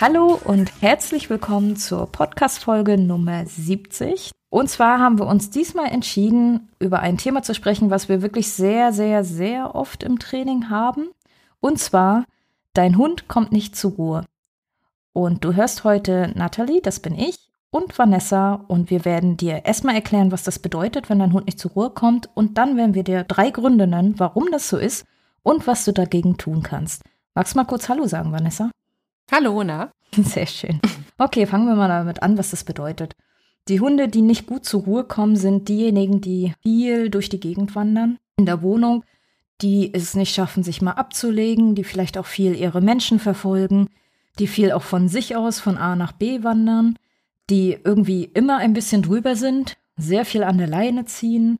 Hallo und herzlich willkommen zur Podcast-Folge Nummer 70. Und zwar haben wir uns diesmal entschieden, über ein Thema zu sprechen, was wir wirklich sehr, sehr, sehr oft im Training haben. Und zwar, dein Hund kommt nicht zur Ruhe. Und du hörst heute Nathalie, das bin ich, und Vanessa. Und wir werden dir erstmal erklären, was das bedeutet, wenn dein Hund nicht zur Ruhe kommt. Und dann werden wir dir drei Gründe nennen, warum das so ist und was du dagegen tun kannst. Magst du mal kurz Hallo sagen, Vanessa? Hallo, na? Sehr schön. Okay, fangen wir mal damit an, was das bedeutet. Die Hunde, die nicht gut zur Ruhe kommen, sind diejenigen, die viel durch die Gegend wandern in der Wohnung, die es nicht schaffen, sich mal abzulegen, die vielleicht auch viel ihre Menschen verfolgen, die viel auch von sich aus von A nach B wandern, die irgendwie immer ein bisschen drüber sind, sehr viel an der Leine ziehen,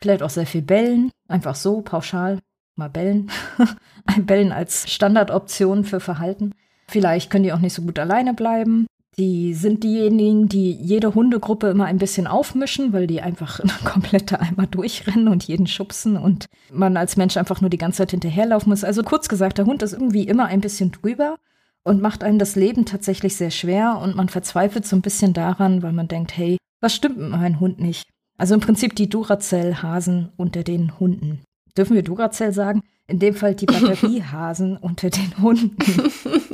vielleicht auch sehr viel bellen, einfach so pauschal mal bellen. Bellen als Standardoption für Verhalten. Vielleicht können die auch nicht so gut alleine bleiben. Die sind diejenigen, die jede Hundegruppe immer ein bisschen aufmischen, weil die einfach komplette Eimer durchrennen und jeden schubsen und man als Mensch einfach nur die ganze Zeit hinterherlaufen muss. Also kurz gesagt, der Hund ist irgendwie immer ein bisschen drüber und macht einem das Leben tatsächlich sehr schwer und man verzweifelt so ein bisschen daran, weil man denkt, hey, was stimmt mit meinem Hund nicht? Also im Prinzip die Duracell-Hasen unter den Hunden. Dürfen wir Duracell sagen? In dem Fall die Batteriehasen unter den Hunden.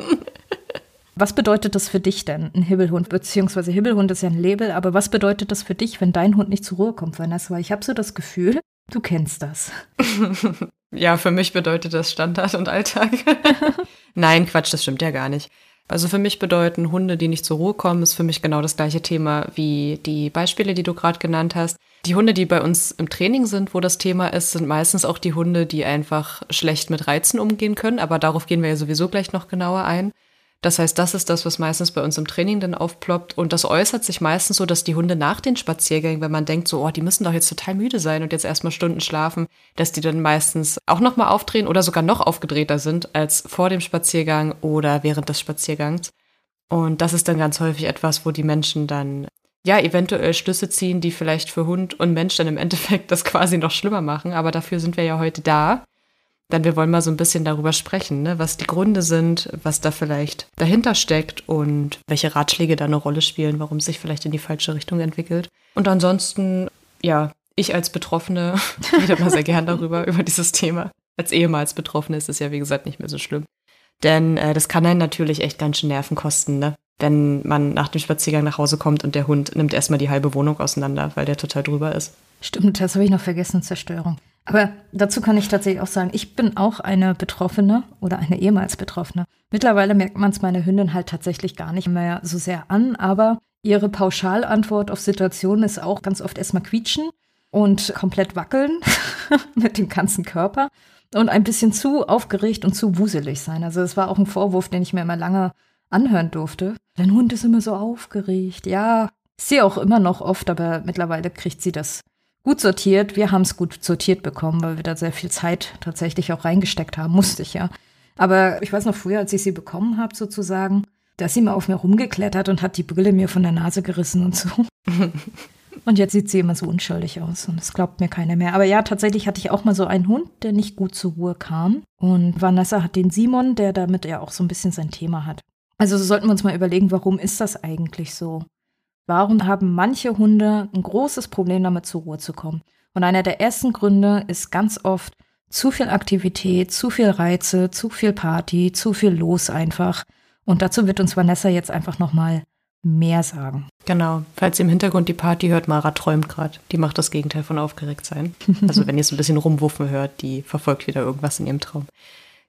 Was bedeutet das für dich denn, ein Hibbelhund? Beziehungsweise Hibbelhund ist ja ein Label, aber was bedeutet das für dich, wenn dein Hund nicht zur Ruhe kommt, Vanessa? Weil ich habe so das Gefühl, du kennst das. ja, für mich bedeutet das Standard und Alltag. Nein, Quatsch, das stimmt ja gar nicht. Also für mich bedeuten Hunde, die nicht zur Ruhe kommen, ist für mich genau das gleiche Thema wie die Beispiele, die du gerade genannt hast. Die Hunde, die bei uns im Training sind, wo das Thema ist, sind meistens auch die Hunde, die einfach schlecht mit Reizen umgehen können. Aber darauf gehen wir ja sowieso gleich noch genauer ein. Das heißt, das ist das, was meistens bei uns im Training dann aufploppt. Und das äußert sich meistens so, dass die Hunde nach den Spaziergängen, wenn man denkt, so, oh, die müssen doch jetzt total müde sein und jetzt erstmal Stunden schlafen, dass die dann meistens auch nochmal aufdrehen oder sogar noch aufgedrehter sind als vor dem Spaziergang oder während des Spaziergangs. Und das ist dann ganz häufig etwas, wo die Menschen dann ja eventuell Schlüsse ziehen, die vielleicht für Hund und Mensch dann im Endeffekt das quasi noch schlimmer machen. Aber dafür sind wir ja heute da denn wir wollen mal so ein bisschen darüber sprechen, ne, was die Gründe sind, was da vielleicht dahinter steckt und welche Ratschläge da eine Rolle spielen, warum es sich vielleicht in die falsche Richtung entwickelt. Und ansonsten, ja, ich als Betroffene rede immer sehr gern darüber, über dieses Thema. Als ehemals Betroffene ist es ja, wie gesagt, nicht mehr so schlimm. Denn äh, das kann einen natürlich echt ganz schön Nerven kosten, ne? Wenn man nach dem Spaziergang nach Hause kommt und der Hund nimmt erstmal die halbe Wohnung auseinander, weil der total drüber ist. Stimmt, das habe ich noch vergessen, Zerstörung. Aber dazu kann ich tatsächlich auch sagen, ich bin auch eine Betroffene oder eine ehemals Betroffene. Mittlerweile merkt man es meiner Hündin halt tatsächlich gar nicht mehr so sehr an, aber ihre Pauschalantwort auf Situationen ist auch ganz oft erstmal quietschen und komplett wackeln mit dem ganzen Körper und ein bisschen zu aufgeregt und zu wuselig sein. Also es war auch ein Vorwurf, den ich mir immer lange anhören durfte. Dein Hund ist immer so aufgeregt. Ja, ist sie auch immer noch oft, aber mittlerweile kriegt sie das gut sortiert. Wir haben es gut sortiert bekommen, weil wir da sehr viel Zeit tatsächlich auch reingesteckt haben, musste ich ja. Aber ich weiß noch früher, als ich sie bekommen habe, sozusagen, da ist sie mal auf mir rumgeklettert und hat die Brille mir von der Nase gerissen und so. und jetzt sieht sie immer so unschuldig aus und es glaubt mir keiner mehr. Aber ja, tatsächlich hatte ich auch mal so einen Hund, der nicht gut zur Ruhe kam. Und Vanessa hat den Simon, der damit ja auch so ein bisschen sein Thema hat. Also sollten wir uns mal überlegen, warum ist das eigentlich so? Warum haben manche Hunde ein großes Problem damit zur Ruhe zu kommen? Und einer der ersten Gründe ist ganz oft zu viel Aktivität, zu viel Reize, zu viel Party, zu viel los einfach. Und dazu wird uns Vanessa jetzt einfach nochmal mehr sagen. Genau. Falls ihr im Hintergrund die Party hört, Mara träumt gerade. Die macht das Gegenteil von aufgeregt sein. Also wenn ihr so ein bisschen rumwuffen hört, die verfolgt wieder irgendwas in ihrem Traum.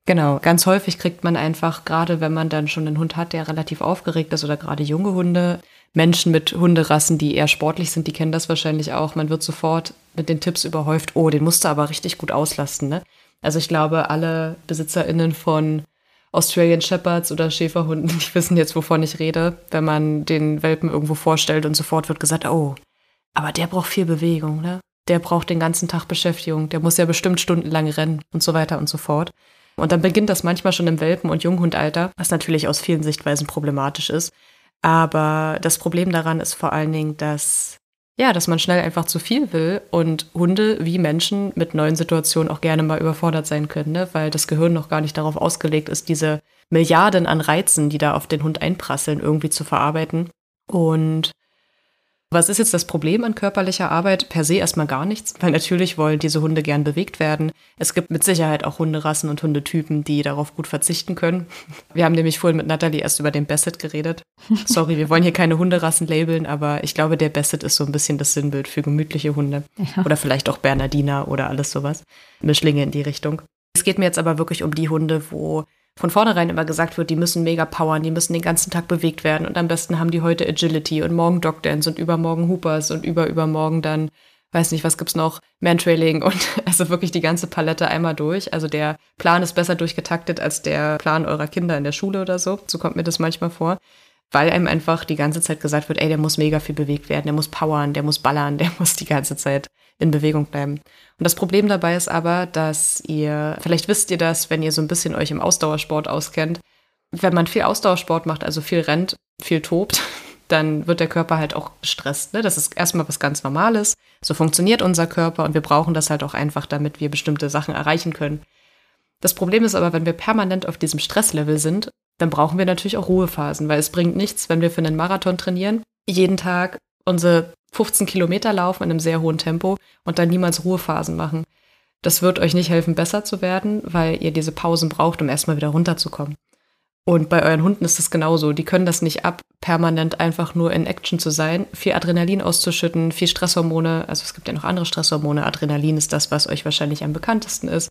Genau, ganz häufig kriegt man einfach, gerade wenn man dann schon einen Hund hat, der relativ aufgeregt ist oder gerade junge Hunde, Menschen mit Hunderassen, die eher sportlich sind, die kennen das wahrscheinlich auch. Man wird sofort mit den Tipps überhäuft, oh, den musst du aber richtig gut auslasten, ne? Also ich glaube, alle BesitzerInnen von Australian Shepherds oder Schäferhunden, die wissen jetzt, wovon ich rede, wenn man den Welpen irgendwo vorstellt und sofort wird gesagt, oh, aber der braucht viel Bewegung, ne? Der braucht den ganzen Tag Beschäftigung, der muss ja bestimmt stundenlang rennen und so weiter und so fort. Und dann beginnt das manchmal schon im Welpen- und Junghundalter, was natürlich aus vielen Sichtweisen problematisch ist. Aber das Problem daran ist vor allen Dingen, dass ja, dass man schnell einfach zu viel will und Hunde wie Menschen mit neuen Situationen auch gerne mal überfordert sein können, ne? weil das Gehirn noch gar nicht darauf ausgelegt ist, diese Milliarden an Reizen, die da auf den Hund einprasseln, irgendwie zu verarbeiten. Und was ist jetzt das Problem an körperlicher Arbeit? Per se erstmal gar nichts, weil natürlich wollen diese Hunde gern bewegt werden. Es gibt mit Sicherheit auch Hunderassen und Hundetypen, die darauf gut verzichten können. Wir haben nämlich vorhin mit Natalie erst über den Basset geredet. Sorry, wir wollen hier keine Hunderassen labeln, aber ich glaube, der Basset ist so ein bisschen das Sinnbild für gemütliche Hunde. Ja. Oder vielleicht auch Bernardiner oder alles sowas. Mischlinge in die Richtung. Es geht mir jetzt aber wirklich um die Hunde, wo von vornherein immer gesagt wird, die müssen mega powern, die müssen den ganzen Tag bewegt werden und am besten haben die heute Agility und morgen Dogdance und übermorgen Hoopers und überübermorgen dann, weiß nicht, was gibt's noch, Mantrailing und also wirklich die ganze Palette einmal durch. Also der Plan ist besser durchgetaktet als der Plan eurer Kinder in der Schule oder so. So kommt mir das manchmal vor weil einem einfach die ganze Zeit gesagt wird, ey, der muss mega viel bewegt werden, der muss powern, der muss ballern, der muss die ganze Zeit in Bewegung bleiben. Und das Problem dabei ist aber, dass ihr, vielleicht wisst ihr das, wenn ihr so ein bisschen euch im Ausdauersport auskennt, wenn man viel Ausdauersport macht, also viel rennt, viel tobt, dann wird der Körper halt auch gestresst. Ne? Das ist erstmal was ganz Normales. So funktioniert unser Körper und wir brauchen das halt auch einfach, damit wir bestimmte Sachen erreichen können. Das Problem ist aber, wenn wir permanent auf diesem Stresslevel sind, dann brauchen wir natürlich auch Ruhephasen, weil es bringt nichts, wenn wir für einen Marathon trainieren, jeden Tag unsere 15 Kilometer laufen in einem sehr hohen Tempo und dann niemals Ruhephasen machen. Das wird euch nicht helfen, besser zu werden, weil ihr diese Pausen braucht, um erstmal wieder runterzukommen. Und bei euren Hunden ist es genauso. Die können das nicht ab, permanent einfach nur in Action zu sein, viel Adrenalin auszuschütten, viel Stresshormone. Also es gibt ja noch andere Stresshormone. Adrenalin ist das, was euch wahrscheinlich am bekanntesten ist.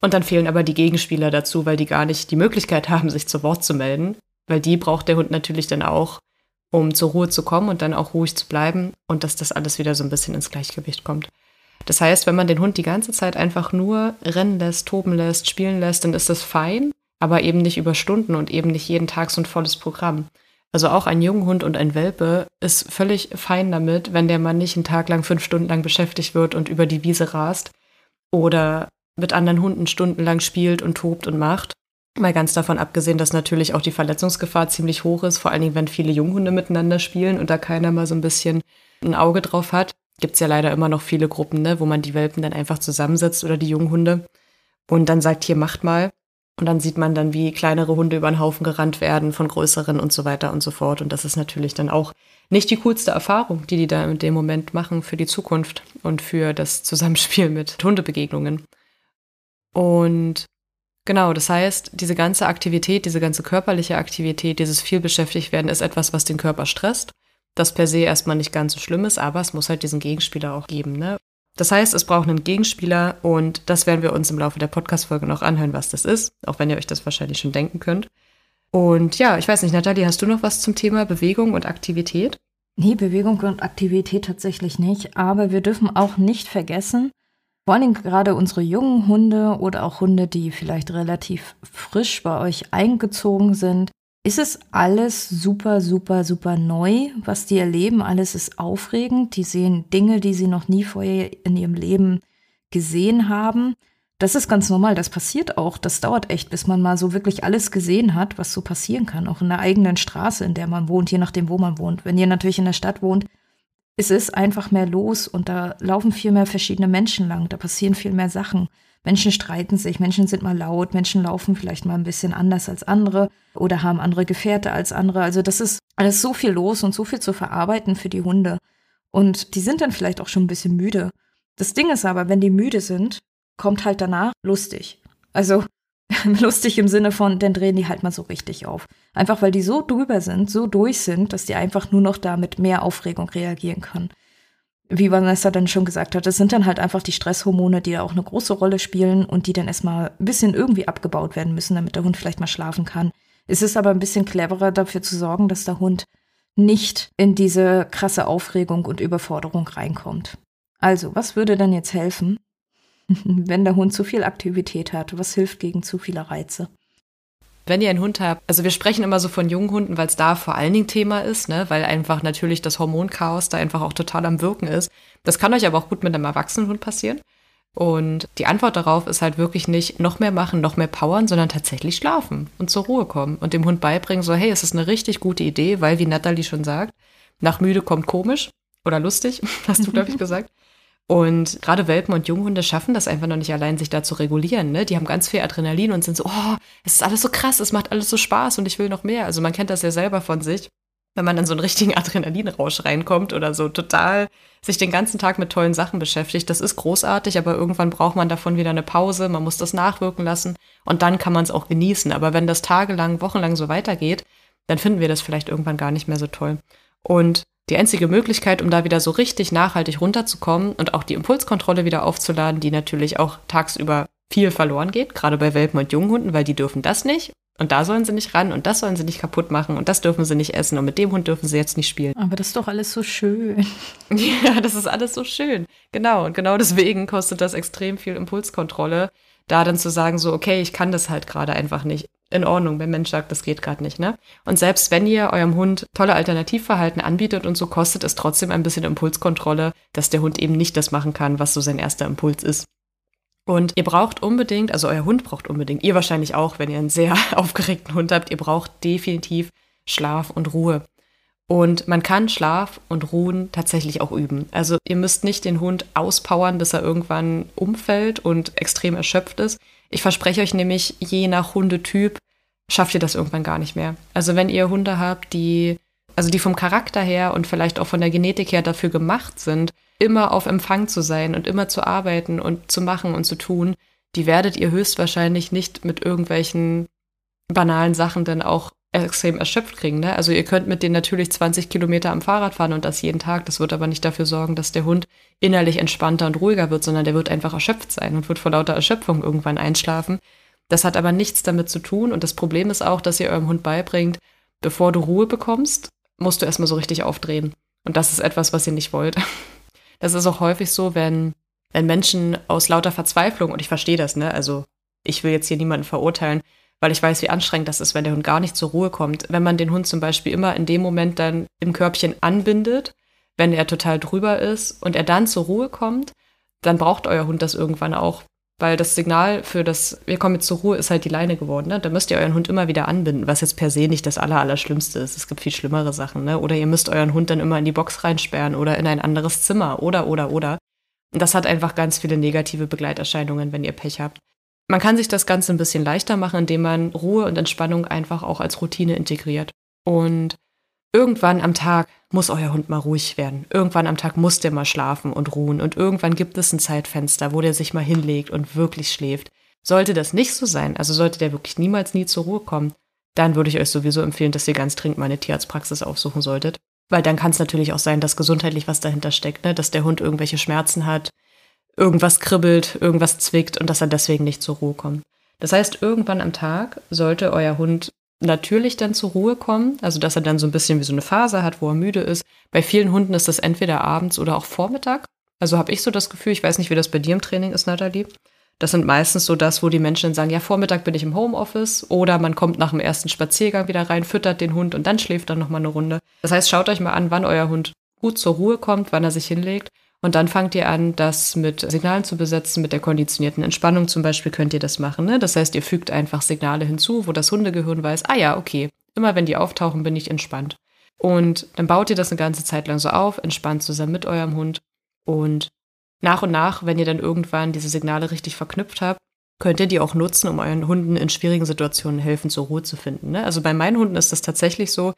Und dann fehlen aber die Gegenspieler dazu, weil die gar nicht die Möglichkeit haben, sich zu Wort zu melden. Weil die braucht der Hund natürlich dann auch, um zur Ruhe zu kommen und dann auch ruhig zu bleiben und dass das alles wieder so ein bisschen ins Gleichgewicht kommt. Das heißt, wenn man den Hund die ganze Zeit einfach nur rennen lässt, toben lässt, spielen lässt, dann ist das fein, aber eben nicht über Stunden und eben nicht jeden Tag so ein volles Programm. Also auch ein Junghund und ein Welpe ist völlig fein damit, wenn der Mann nicht einen Tag lang, fünf Stunden lang beschäftigt wird und über die Wiese rast oder mit anderen Hunden stundenlang spielt und tobt und macht. Mal ganz davon abgesehen, dass natürlich auch die Verletzungsgefahr ziemlich hoch ist, vor allen Dingen, wenn viele Junghunde miteinander spielen und da keiner mal so ein bisschen ein Auge drauf hat. Gibt es ja leider immer noch viele Gruppen, ne, wo man die Welpen dann einfach zusammensetzt oder die Junghunde und dann sagt, hier macht mal. Und dann sieht man dann, wie kleinere Hunde über den Haufen gerannt werden von größeren und so weiter und so fort. Und das ist natürlich dann auch nicht die coolste Erfahrung, die die da in dem Moment machen für die Zukunft und für das Zusammenspiel mit Hundebegegnungen. Und genau, das heißt, diese ganze Aktivität, diese ganze körperliche Aktivität, dieses viel beschäftigt werden, ist etwas, was den Körper stresst. Das per se erstmal nicht ganz so schlimm ist, aber es muss halt diesen Gegenspieler auch geben. Ne? Das heißt, es braucht einen Gegenspieler und das werden wir uns im Laufe der Podcast-Folge noch anhören, was das ist, auch wenn ihr euch das wahrscheinlich schon denken könnt. Und ja, ich weiß nicht, Nathalie, hast du noch was zum Thema Bewegung und Aktivität? Nee, Bewegung und Aktivität tatsächlich nicht, aber wir dürfen auch nicht vergessen, vor allem gerade unsere jungen Hunde oder auch Hunde, die vielleicht relativ frisch bei euch eingezogen sind, ist es alles super, super, super neu, was die erleben. Alles ist aufregend. Die sehen Dinge, die sie noch nie vorher in ihrem Leben gesehen haben. Das ist ganz normal, das passiert auch. Das dauert echt, bis man mal so wirklich alles gesehen hat, was so passieren kann. Auch in der eigenen Straße, in der man wohnt, je nachdem, wo man wohnt. Wenn ihr natürlich in der Stadt wohnt, es ist einfach mehr los und da laufen viel mehr verschiedene Menschen lang, da passieren viel mehr Sachen. Menschen streiten sich, Menschen sind mal laut, Menschen laufen vielleicht mal ein bisschen anders als andere oder haben andere Gefährte als andere. Also das ist alles so viel los und so viel zu verarbeiten für die Hunde. Und die sind dann vielleicht auch schon ein bisschen müde. Das Ding ist aber, wenn die müde sind, kommt halt danach lustig. Also lustig im Sinne von, dann drehen die halt mal so richtig auf. Einfach weil die so drüber sind, so durch sind, dass die einfach nur noch da mit mehr Aufregung reagieren können. Wie Vanessa dann schon gesagt hat, das sind dann halt einfach die Stresshormone, die da auch eine große Rolle spielen und die dann erstmal ein bisschen irgendwie abgebaut werden müssen, damit der Hund vielleicht mal schlafen kann. Es ist aber ein bisschen cleverer dafür zu sorgen, dass der Hund nicht in diese krasse Aufregung und Überforderung reinkommt. Also, was würde dann jetzt helfen? wenn der Hund zu viel Aktivität hat? Was hilft gegen zu viele Reize? Wenn ihr einen Hund habt, also wir sprechen immer so von jungen Hunden, weil es da vor allen Dingen Thema ist, ne? weil einfach natürlich das Hormonchaos da einfach auch total am Wirken ist. Das kann euch aber auch gut mit einem erwachsenen Hund passieren. Und die Antwort darauf ist halt wirklich nicht noch mehr machen, noch mehr powern, sondern tatsächlich schlafen und zur Ruhe kommen und dem Hund beibringen, so hey, es ist eine richtig gute Idee, weil wie Natalie schon sagt, nach müde kommt komisch oder lustig, hast du, glaube ich, gesagt. Und gerade Welpen und Junghunde schaffen das einfach noch nicht allein, sich da zu regulieren. Ne? Die haben ganz viel Adrenalin und sind so, oh, es ist alles so krass, es macht alles so Spaß und ich will noch mehr. Also man kennt das ja selber von sich, wenn man in so einen richtigen Adrenalinrausch reinkommt oder so total sich den ganzen Tag mit tollen Sachen beschäftigt. Das ist großartig, aber irgendwann braucht man davon wieder eine Pause, man muss das nachwirken lassen und dann kann man es auch genießen. Aber wenn das tagelang, wochenlang so weitergeht, dann finden wir das vielleicht irgendwann gar nicht mehr so toll. Und die einzige Möglichkeit, um da wieder so richtig nachhaltig runterzukommen und auch die Impulskontrolle wieder aufzuladen, die natürlich auch tagsüber viel verloren geht, gerade bei Welpen und Junghunden, weil die dürfen das nicht. Und da sollen sie nicht ran und das sollen sie nicht kaputt machen und das dürfen sie nicht essen und mit dem Hund dürfen sie jetzt nicht spielen. Aber das ist doch alles so schön. Ja, das ist alles so schön. Genau. Und genau deswegen kostet das extrem viel Impulskontrolle, da dann zu sagen, so, okay, ich kann das halt gerade einfach nicht in Ordnung, wenn Mensch sagt, das geht gerade nicht, ne? Und selbst wenn ihr eurem Hund tolle Alternativverhalten anbietet und so, kostet es trotzdem ein bisschen Impulskontrolle, dass der Hund eben nicht das machen kann, was so sein erster Impuls ist. Und ihr braucht unbedingt, also euer Hund braucht unbedingt, ihr wahrscheinlich auch, wenn ihr einen sehr aufgeregten Hund habt, ihr braucht definitiv Schlaf und Ruhe. Und man kann Schlaf und Ruhen tatsächlich auch üben. Also ihr müsst nicht den Hund auspowern, bis er irgendwann umfällt und extrem erschöpft ist. Ich verspreche euch nämlich, je nach Hundetyp schafft ihr das irgendwann gar nicht mehr. Also wenn ihr Hunde habt, die, also die vom Charakter her und vielleicht auch von der Genetik her dafür gemacht sind, immer auf Empfang zu sein und immer zu arbeiten und zu machen und zu tun, die werdet ihr höchstwahrscheinlich nicht mit irgendwelchen banalen Sachen dann auch extrem erschöpft kriegen. Ne? Also ihr könnt mit denen natürlich 20 Kilometer am Fahrrad fahren und das jeden Tag. Das wird aber nicht dafür sorgen, dass der Hund innerlich entspannter und ruhiger wird, sondern der wird einfach erschöpft sein und wird vor lauter Erschöpfung irgendwann einschlafen. Das hat aber nichts damit zu tun. Und das Problem ist auch, dass ihr eurem Hund beibringt, bevor du Ruhe bekommst, musst du erstmal so richtig aufdrehen. Und das ist etwas, was ihr nicht wollt. Das ist auch häufig so, wenn, wenn Menschen aus lauter Verzweiflung, und ich verstehe das, ne, also ich will jetzt hier niemanden verurteilen, weil ich weiß, wie anstrengend das ist, wenn der Hund gar nicht zur Ruhe kommt. Wenn man den Hund zum Beispiel immer in dem Moment dann im Körbchen anbindet, wenn er total drüber ist und er dann zur Ruhe kommt, dann braucht euer Hund das irgendwann auch. Weil das Signal für das, wir kommen jetzt zur Ruhe, ist halt die Leine geworden. Ne? Da müsst ihr euren Hund immer wieder anbinden, was jetzt per se nicht das Allerallerschlimmste ist. Es gibt viel schlimmere Sachen. Ne? Oder ihr müsst euren Hund dann immer in die Box reinsperren oder in ein anderes Zimmer oder, oder, oder. Und das hat einfach ganz viele negative Begleiterscheinungen, wenn ihr Pech habt. Man kann sich das Ganze ein bisschen leichter machen, indem man Ruhe und Entspannung einfach auch als Routine integriert. Und irgendwann am Tag muss euer Hund mal ruhig werden. Irgendwann am Tag muss der mal schlafen und ruhen. Und irgendwann gibt es ein Zeitfenster, wo der sich mal hinlegt und wirklich schläft. Sollte das nicht so sein, also sollte der wirklich niemals nie zur Ruhe kommen, dann würde ich euch sowieso empfehlen, dass ihr ganz dringend mal eine Tierarztpraxis aufsuchen solltet. Weil dann kann es natürlich auch sein, dass gesundheitlich was dahinter steckt, ne? dass der Hund irgendwelche Schmerzen hat, irgendwas kribbelt, irgendwas zwickt und dass er deswegen nicht zur Ruhe kommt. Das heißt, irgendwann am Tag sollte euer Hund natürlich dann zur Ruhe kommen, also dass er dann so ein bisschen wie so eine Phase hat, wo er müde ist. Bei vielen Hunden ist das entweder abends oder auch Vormittag. Also habe ich so das Gefühl, ich weiß nicht, wie das bei dir im Training ist, Nathalie. Das sind meistens so das, wo die Menschen dann sagen, ja, Vormittag bin ich im Homeoffice oder man kommt nach dem ersten Spaziergang wieder rein, füttert den Hund und dann schläft dann nochmal eine Runde. Das heißt, schaut euch mal an, wann euer Hund gut zur Ruhe kommt, wann er sich hinlegt und dann fangt ihr an, das mit Signalen zu besetzen, mit der konditionierten Entspannung zum Beispiel könnt ihr das machen. Ne? Das heißt, ihr fügt einfach Signale hinzu, wo das Hundegehirn weiß, ah ja, okay, immer wenn die auftauchen, bin ich entspannt. Und dann baut ihr das eine ganze Zeit lang so auf, entspannt zusammen mit eurem Hund. Und nach und nach, wenn ihr dann irgendwann diese Signale richtig verknüpft habt, könnt ihr die auch nutzen, um euren Hunden in schwierigen Situationen helfen, zur Ruhe zu finden. Ne? Also bei meinen Hunden ist das tatsächlich so,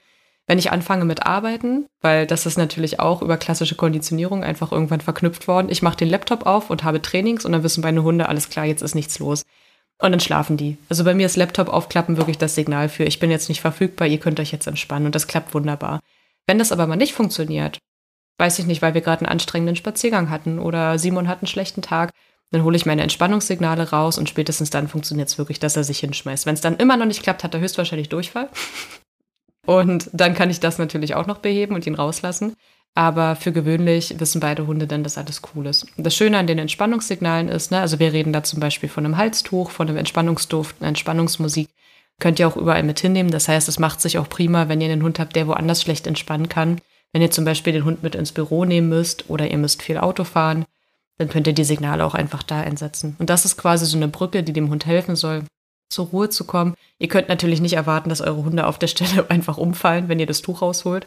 wenn ich anfange mit Arbeiten, weil das ist natürlich auch über klassische Konditionierung einfach irgendwann verknüpft worden. Ich mache den Laptop auf und habe Trainings und dann wissen meine Hunde, alles klar, jetzt ist nichts los. Und dann schlafen die. Also bei mir ist Laptop aufklappen wirklich das Signal für, ich bin jetzt nicht verfügbar, ihr könnt euch jetzt entspannen und das klappt wunderbar. Wenn das aber mal nicht funktioniert, weiß ich nicht, weil wir gerade einen anstrengenden Spaziergang hatten oder Simon hat einen schlechten Tag, dann hole ich meine Entspannungssignale raus und spätestens dann funktioniert es wirklich, dass er sich hinschmeißt. Wenn es dann immer noch nicht klappt, hat er höchstwahrscheinlich Durchfall. Und dann kann ich das natürlich auch noch beheben und ihn rauslassen. Aber für gewöhnlich wissen beide Hunde dann, dass alles cool ist. Das Schöne an den Entspannungssignalen ist, ne, also wir reden da zum Beispiel von einem Halstuch, von einem Entspannungsduft, einer Entspannungsmusik. Könnt ihr auch überall mit hinnehmen. Das heißt, es macht sich auch prima, wenn ihr einen Hund habt, der woanders schlecht entspannen kann. Wenn ihr zum Beispiel den Hund mit ins Büro nehmen müsst oder ihr müsst viel Auto fahren, dann könnt ihr die Signale auch einfach da einsetzen. Und das ist quasi so eine Brücke, die dem Hund helfen soll, zur Ruhe zu kommen. Ihr könnt natürlich nicht erwarten, dass eure Hunde auf der Stelle einfach umfallen, wenn ihr das Tuch rausholt.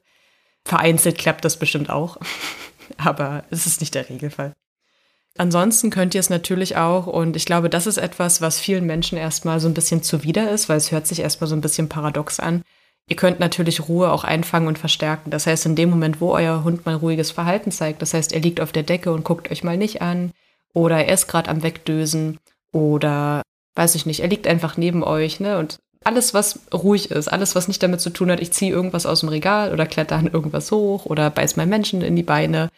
Vereinzelt klappt das bestimmt auch, aber es ist nicht der Regelfall. Ansonsten könnt ihr es natürlich auch, und ich glaube, das ist etwas, was vielen Menschen erstmal so ein bisschen zuwider ist, weil es hört sich erstmal so ein bisschen paradox an. Ihr könnt natürlich Ruhe auch einfangen und verstärken. Das heißt, in dem Moment, wo euer Hund mal ruhiges Verhalten zeigt, das heißt, er liegt auf der Decke und guckt euch mal nicht an, oder er ist gerade am Wegdösen, oder weiß ich nicht, er liegt einfach neben euch, ne? Und alles, was ruhig ist, alles, was nicht damit zu tun hat, ich ziehe irgendwas aus dem Regal oder kletter an irgendwas hoch oder beiß meinen Menschen in die Beine,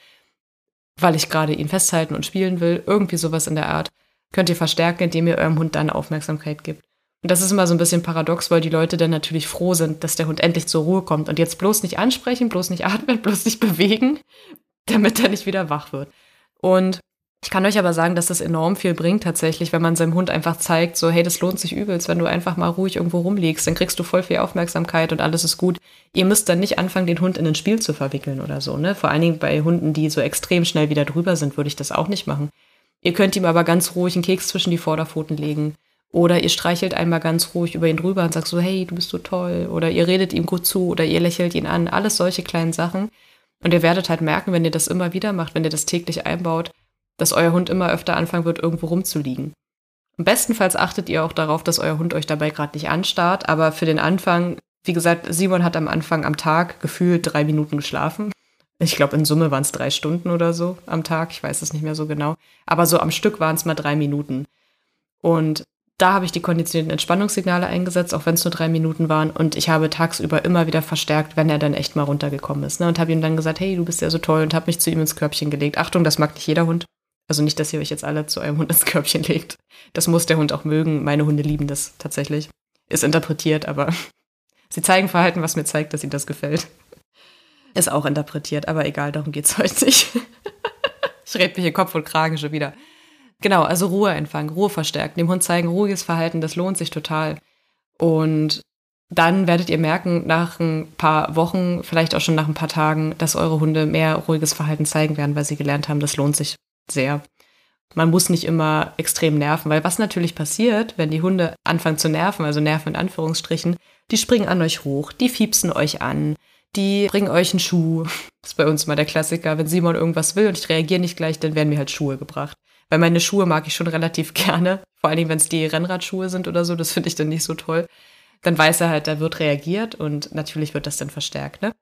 weil ich gerade ihn festhalten und spielen will, irgendwie sowas in der Art, könnt ihr verstärken, indem ihr eurem Hund dann Aufmerksamkeit gibt. Und das ist immer so ein bisschen paradox, weil die Leute dann natürlich froh sind, dass der Hund endlich zur Ruhe kommt und jetzt bloß nicht ansprechen, bloß nicht atmen, bloß nicht bewegen, damit er nicht wieder wach wird. Und ich kann euch aber sagen, dass das enorm viel bringt tatsächlich, wenn man seinem Hund einfach zeigt, so hey, das lohnt sich übelst, wenn du einfach mal ruhig irgendwo rumliegst, dann kriegst du voll viel Aufmerksamkeit und alles ist gut. Ihr müsst dann nicht anfangen, den Hund in ein Spiel zu verwickeln oder so, ne? Vor allen Dingen bei Hunden, die so extrem schnell wieder drüber sind, würde ich das auch nicht machen. Ihr könnt ihm aber ganz ruhig einen Keks zwischen die Vorderpfoten legen. Oder ihr streichelt einmal ganz ruhig über ihn drüber und sagt so, hey, du bist so toll. Oder ihr redet ihm gut zu oder ihr lächelt ihn an. Alles solche kleinen Sachen. Und ihr werdet halt merken, wenn ihr das immer wieder macht, wenn ihr das täglich einbaut, dass euer Hund immer öfter anfangen wird, irgendwo rumzuliegen. Bestenfalls achtet ihr auch darauf, dass euer Hund euch dabei gerade nicht anstarrt, aber für den Anfang, wie gesagt, Simon hat am Anfang am Tag gefühlt drei Minuten geschlafen. Ich glaube, in Summe waren es drei Stunden oder so am Tag, ich weiß es nicht mehr so genau. Aber so am Stück waren es mal drei Minuten. Und da habe ich die konditionierten Entspannungssignale eingesetzt, auch wenn es nur drei Minuten waren. Und ich habe tagsüber immer wieder verstärkt, wenn er dann echt mal runtergekommen ist. Ne? Und habe ihm dann gesagt, hey, du bist ja so toll und habe mich zu ihm ins Körbchen gelegt. Achtung, das mag nicht jeder Hund. Also nicht, dass ihr euch jetzt alle zu eurem Hund ins Körbchen legt. Das muss der Hund auch mögen. Meine Hunde lieben das tatsächlich. Ist interpretiert, aber sie zeigen Verhalten, was mir zeigt, dass ihnen das gefällt. Ist auch interpretiert, aber egal, darum geht's heute nicht. ich rede mich in Kopf und Kragen schon wieder. Genau, also Ruhe einfangen, Ruhe verstärken, dem Hund zeigen, ruhiges Verhalten, das lohnt sich total. Und dann werdet ihr merken, nach ein paar Wochen, vielleicht auch schon nach ein paar Tagen, dass eure Hunde mehr ruhiges Verhalten zeigen werden, weil sie gelernt haben, das lohnt sich sehr. Man muss nicht immer extrem nerven, weil was natürlich passiert, wenn die Hunde anfangen zu nerven, also nerven in Anführungsstrichen, die springen an euch hoch, die fiepsen euch an, die bringen euch einen Schuh. Das ist bei uns mal der Klassiker. Wenn Simon irgendwas will und ich reagiere nicht gleich, dann werden mir halt Schuhe gebracht. Weil meine Schuhe mag ich schon relativ gerne. Vor allen Dingen, wenn es die Rennradschuhe sind oder so, das finde ich dann nicht so toll. Dann weiß er halt, da wird reagiert und natürlich wird das dann verstärkt, ne?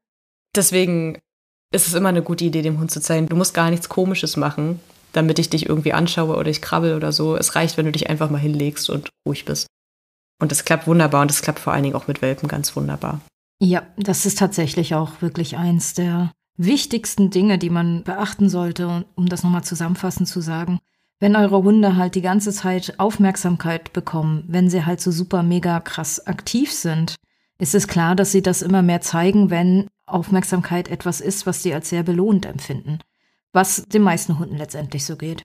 Deswegen ist es immer eine gute Idee, dem Hund zu zeigen, du musst gar nichts Komisches machen damit ich dich irgendwie anschaue oder ich krabbel oder so. Es reicht, wenn du dich einfach mal hinlegst und ruhig bist. Und es klappt wunderbar und es klappt vor allen Dingen auch mit Welpen ganz wunderbar. Ja, das ist tatsächlich auch wirklich eins der wichtigsten Dinge, die man beachten sollte, um das nochmal zusammenfassend zu sagen. Wenn eure Hunde halt die ganze Zeit Aufmerksamkeit bekommen, wenn sie halt so super mega krass aktiv sind, ist es klar, dass sie das immer mehr zeigen, wenn Aufmerksamkeit etwas ist, was sie als sehr belohnt empfinden was den meisten Hunden letztendlich so geht.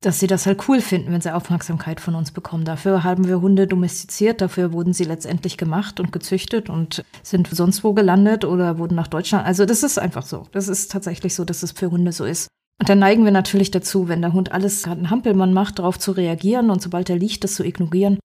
Dass sie das halt cool finden, wenn sie Aufmerksamkeit von uns bekommen. Dafür haben wir Hunde domestiziert, dafür wurden sie letztendlich gemacht und gezüchtet und sind sonst wo gelandet oder wurden nach Deutschland. Also das ist einfach so. Das ist tatsächlich so, dass es für Hunde so ist. Und dann neigen wir natürlich dazu, wenn der Hund alles gerade einen Hampelmann macht, darauf zu reagieren und sobald er liegt, das zu ignorieren.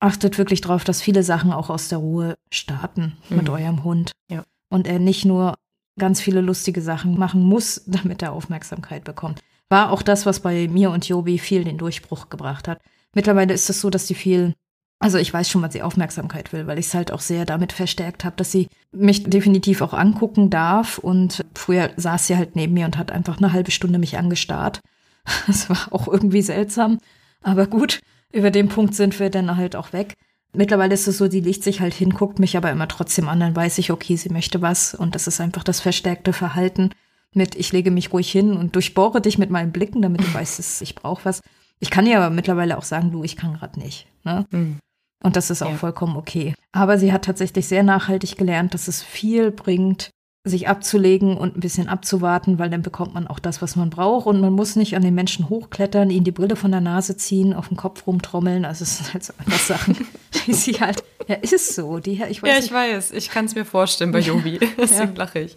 Achtet wirklich darauf, dass viele Sachen auch aus der Ruhe starten mhm. mit eurem Hund. Ja. Und er nicht nur ganz viele lustige Sachen machen muss, damit er Aufmerksamkeit bekommt. War auch das, was bei mir und Jobi viel den Durchbruch gebracht hat. Mittlerweile ist es so, dass die viel, also ich weiß schon, was sie Aufmerksamkeit will, weil ich es halt auch sehr damit verstärkt habe, dass sie mich definitiv auch angucken darf. Und früher saß sie halt neben mir und hat einfach eine halbe Stunde mich angestarrt. Das war auch irgendwie seltsam. Aber gut, über den Punkt sind wir dann halt auch weg. Mittlerweile ist es so, sie legt sich halt hin, guckt mich aber immer trotzdem an, dann weiß ich, okay, sie möchte was und das ist einfach das verstärkte Verhalten mit, ich lege mich ruhig hin und durchbohre dich mit meinen Blicken, damit du weißt, dass ich brauche was. Ich kann ihr aber mittlerweile auch sagen, du, ich kann gerade nicht. Ne? Mhm. Und das ist auch ja. vollkommen okay. Aber sie hat tatsächlich sehr nachhaltig gelernt, dass es viel bringt, sich abzulegen und ein bisschen abzuwarten, weil dann bekommt man auch das, was man braucht. Und man muss nicht an den Menschen hochklettern, ihnen die Brille von der Nase ziehen, auf den Kopf rumtrommeln. Also es sind halt so einfach Sachen, die sie halt, ja, ist so. Die, ich weiß ja, ich nicht. weiß. Ich kann es mir vorstellen bei Jobi. Deswegen ja. lache ich.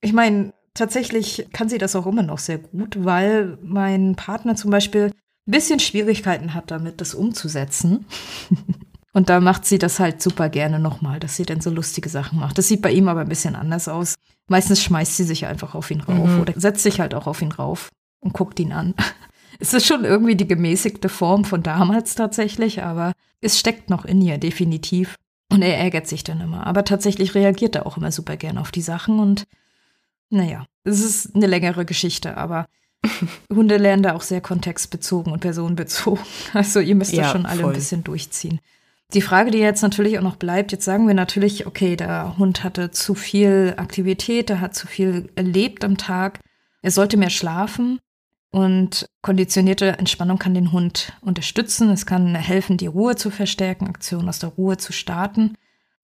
Ich meine, tatsächlich kann sie das auch immer noch sehr gut, weil mein Partner zum Beispiel ein bisschen Schwierigkeiten hat damit, das umzusetzen. Und da macht sie das halt super gerne nochmal, dass sie dann so lustige Sachen macht. Das sieht bei ihm aber ein bisschen anders aus. Meistens schmeißt sie sich einfach auf ihn rauf mhm. oder setzt sich halt auch auf ihn rauf und guckt ihn an. Es ist schon irgendwie die gemäßigte Form von damals tatsächlich, aber es steckt noch in ihr, definitiv. Und er ärgert sich dann immer. Aber tatsächlich reagiert er auch immer super gerne auf die Sachen und naja, es ist eine längere Geschichte, aber Hunde lernen da auch sehr kontextbezogen und personenbezogen. Also ihr müsst ja, das schon alle voll. ein bisschen durchziehen. Die Frage, die jetzt natürlich auch noch bleibt, jetzt sagen wir natürlich, okay, der Hund hatte zu viel Aktivität, er hat zu viel erlebt am Tag, er sollte mehr schlafen und konditionierte Entspannung kann den Hund unterstützen, es kann helfen, die Ruhe zu verstärken, Aktionen aus der Ruhe zu starten.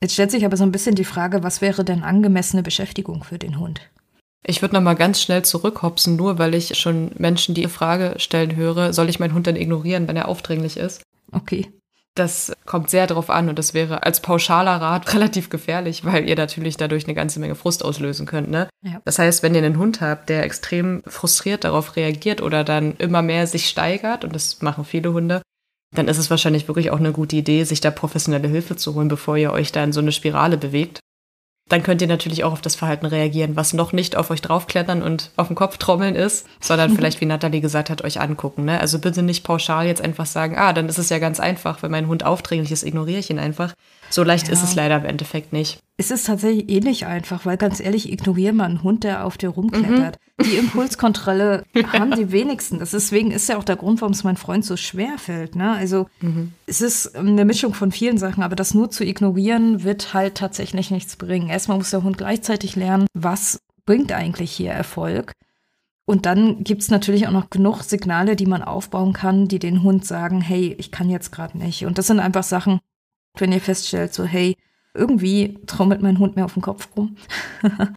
Jetzt stellt sich aber so ein bisschen die Frage, was wäre denn angemessene Beschäftigung für den Hund? Ich würde noch mal ganz schnell zurückhopsen, nur weil ich schon Menschen die Frage stellen höre, soll ich meinen Hund denn ignorieren, wenn er aufdringlich ist? Okay. Das kommt sehr darauf an und das wäre als pauschaler Rat relativ gefährlich, weil ihr natürlich dadurch eine ganze Menge Frust auslösen könnt. Ne? Ja. Das heißt, wenn ihr einen Hund habt, der extrem frustriert darauf reagiert oder dann immer mehr sich steigert, und das machen viele Hunde, dann ist es wahrscheinlich wirklich auch eine gute Idee, sich da professionelle Hilfe zu holen, bevor ihr euch da in so eine Spirale bewegt dann könnt ihr natürlich auch auf das Verhalten reagieren, was noch nicht auf euch draufklettern und auf den Kopf trommeln ist, sondern vielleicht, wie Nathalie gesagt hat, euch angucken. Ne? Also bitte nicht pauschal jetzt einfach sagen, ah, dann ist es ja ganz einfach, wenn mein Hund aufdringlich ist, ignoriere ich ihn einfach. So leicht ja. ist es leider im Endeffekt nicht. Es ist tatsächlich ähnlich einfach, weil ganz ehrlich, ignoriere mal einen Hund, der auf dir rumklettert. Mhm. Die Impulskontrolle haben die wenigsten. Das deswegen ist ja auch der Grund, warum es mein Freund so schwer fällt. Ne? Also mhm. es ist eine Mischung von vielen Sachen, aber das nur zu ignorieren, wird halt tatsächlich nichts bringen. Erstmal muss der Hund gleichzeitig lernen, was bringt eigentlich hier Erfolg. Und dann gibt es natürlich auch noch genug Signale, die man aufbauen kann, die den Hund sagen, hey, ich kann jetzt gerade nicht. Und das sind einfach Sachen, wenn ihr feststellt, so, hey, irgendwie trommelt mein Hund mir auf den Kopf rum.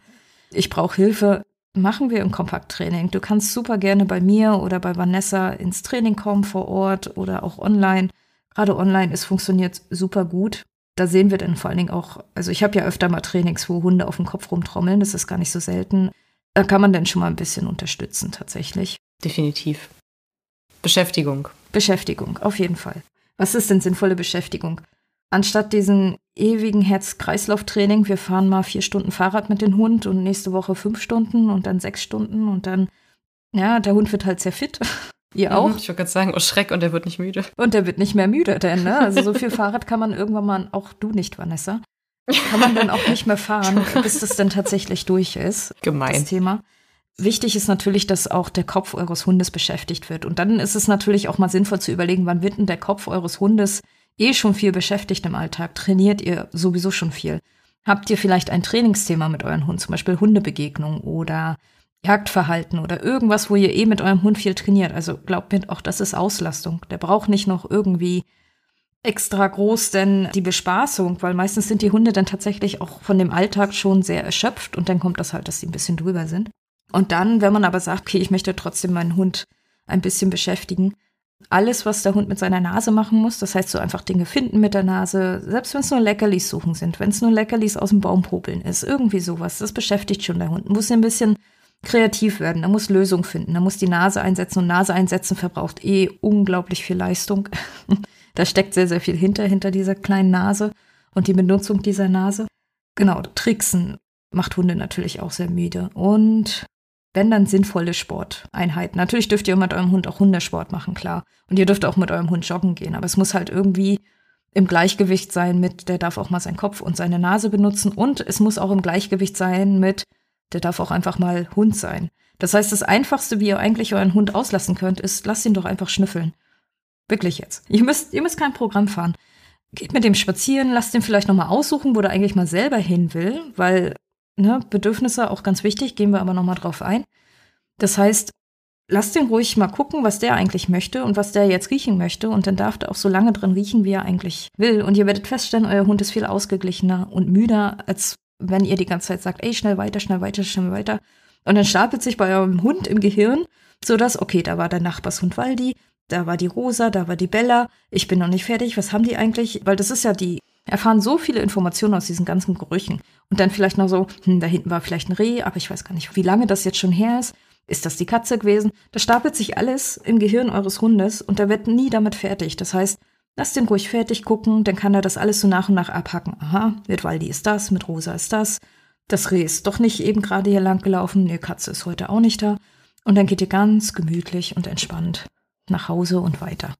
ich brauche Hilfe. Machen wir ein Kompakttraining. Du kannst super gerne bei mir oder bei Vanessa ins Training kommen vor Ort oder auch online. Gerade online, es funktioniert super gut. Da sehen wir dann vor allen Dingen auch, also ich habe ja öfter mal Trainings, wo Hunde auf dem Kopf rumtrommeln, das ist gar nicht so selten. Da kann man dann schon mal ein bisschen unterstützen, tatsächlich. Definitiv. Beschäftigung. Beschäftigung, auf jeden Fall. Was ist denn sinnvolle Beschäftigung? Anstatt diesen ewigen Herz-Kreislauf-Training, wir fahren mal vier Stunden Fahrrad mit dem Hund und nächste Woche fünf Stunden und dann sechs Stunden und dann, ja, der Hund wird halt sehr fit. Ihr mhm, auch? Ich wollte gerade sagen, oh Schreck, und er wird nicht müde. Und er wird nicht mehr müde, denn, ne? Also so viel Fahrrad kann man irgendwann mal, auch du nicht, Vanessa, kann man dann auch nicht mehr fahren, bis das dann tatsächlich durch ist. Gemein. Das Thema. Wichtig ist natürlich, dass auch der Kopf eures Hundes beschäftigt wird. Und dann ist es natürlich auch mal sinnvoll zu überlegen, wann wird denn der Kopf eures Hundes eh schon viel beschäftigt im Alltag, trainiert ihr sowieso schon viel. Habt ihr vielleicht ein Trainingsthema mit euren Hund, zum Beispiel Hundebegegnung oder Jagdverhalten oder irgendwas, wo ihr eh mit eurem Hund viel trainiert? Also glaubt mir, auch das ist Auslastung. Der braucht nicht noch irgendwie extra groß denn die Bespaßung, weil meistens sind die Hunde dann tatsächlich auch von dem Alltag schon sehr erschöpft und dann kommt das halt, dass sie ein bisschen drüber sind. Und dann, wenn man aber sagt, okay, ich möchte trotzdem meinen Hund ein bisschen beschäftigen, alles, was der Hund mit seiner Nase machen muss. Das heißt, so einfach Dinge finden mit der Nase, selbst wenn es nur Leckerlis suchen sind, wenn es nur Leckerlis aus dem Baum popeln ist, irgendwie sowas, das beschäftigt schon der Hund. Muss ein bisschen kreativ werden, er muss Lösungen finden, er muss die Nase einsetzen und Nase einsetzen verbraucht eh unglaublich viel Leistung. da steckt sehr, sehr viel hinter, hinter dieser kleinen Nase und die Benutzung dieser Nase. Genau, Tricksen macht Hunde natürlich auch sehr müde. Und wenn dann sinnvolle Sporteinheiten. Natürlich dürft ihr mit eurem Hund auch Hundesport machen, klar. Und ihr dürft auch mit eurem Hund joggen gehen. Aber es muss halt irgendwie im Gleichgewicht sein mit, der darf auch mal seinen Kopf und seine Nase benutzen. Und es muss auch im Gleichgewicht sein mit, der darf auch einfach mal Hund sein. Das heißt, das Einfachste, wie ihr eigentlich euren Hund auslassen könnt, ist, lasst ihn doch einfach schnüffeln. Wirklich jetzt. Ihr müsst, ihr müsst kein Programm fahren. Geht mit dem spazieren, lasst ihn vielleicht nochmal aussuchen, wo der eigentlich mal selber hin will, weil ne, Bedürfnisse auch ganz wichtig, gehen wir aber nochmal drauf ein. Das heißt, lasst den ruhig mal gucken, was der eigentlich möchte und was der jetzt riechen möchte. Und dann darf der auch so lange drin riechen, wie er eigentlich will. Und ihr werdet feststellen, euer Hund ist viel ausgeglichener und müder, als wenn ihr die ganze Zeit sagt, ey, schnell weiter, schnell weiter, schnell weiter. Und dann stapelt sich bei eurem Hund im Gehirn, so dass, okay, da war der Nachbarshund Waldi, da war die Rosa, da war die Bella, ich bin noch nicht fertig, was haben die eigentlich? Weil das ist ja die, erfahren so viele Informationen aus diesen ganzen Gerüchen. Und dann vielleicht noch so, hm, da hinten war vielleicht ein Reh, aber ich weiß gar nicht, wie lange das jetzt schon her ist. Ist das die Katze gewesen? Da stapelt sich alles im Gehirn eures Hundes und der wird nie damit fertig. Das heißt, lasst den ruhig fertig gucken, dann kann er das alles so nach und nach abhacken. Aha, mit Waldi ist das, mit Rosa ist das. Das Reh ist doch nicht eben gerade hier lang gelaufen, die Katze ist heute auch nicht da. Und dann geht ihr ganz gemütlich und entspannt nach Hause und weiter.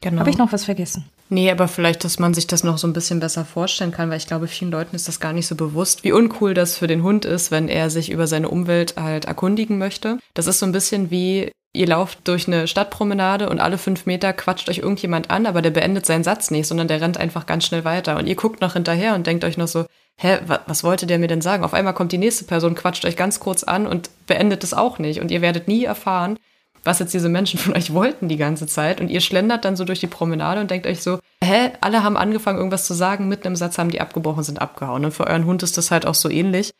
Genau. Habe ich noch was vergessen? Nee, aber vielleicht, dass man sich das noch so ein bisschen besser vorstellen kann, weil ich glaube, vielen Leuten ist das gar nicht so bewusst, wie uncool das für den Hund ist, wenn er sich über seine Umwelt halt erkundigen möchte. Das ist so ein bisschen wie, ihr lauft durch eine Stadtpromenade und alle fünf Meter quatscht euch irgendjemand an, aber der beendet seinen Satz nicht, sondern der rennt einfach ganz schnell weiter. Und ihr guckt noch hinterher und denkt euch noch so, hä, was wollte der mir denn sagen? Auf einmal kommt die nächste Person, quatscht euch ganz kurz an und beendet es auch nicht. Und ihr werdet nie erfahren, was jetzt diese Menschen von euch wollten die ganze Zeit. Und ihr schlendert dann so durch die Promenade und denkt euch so, hä, alle haben angefangen, irgendwas zu sagen, mitten im Satz haben die abgebrochen, sind abgehauen. Und für euren Hund ist das halt auch so ähnlich.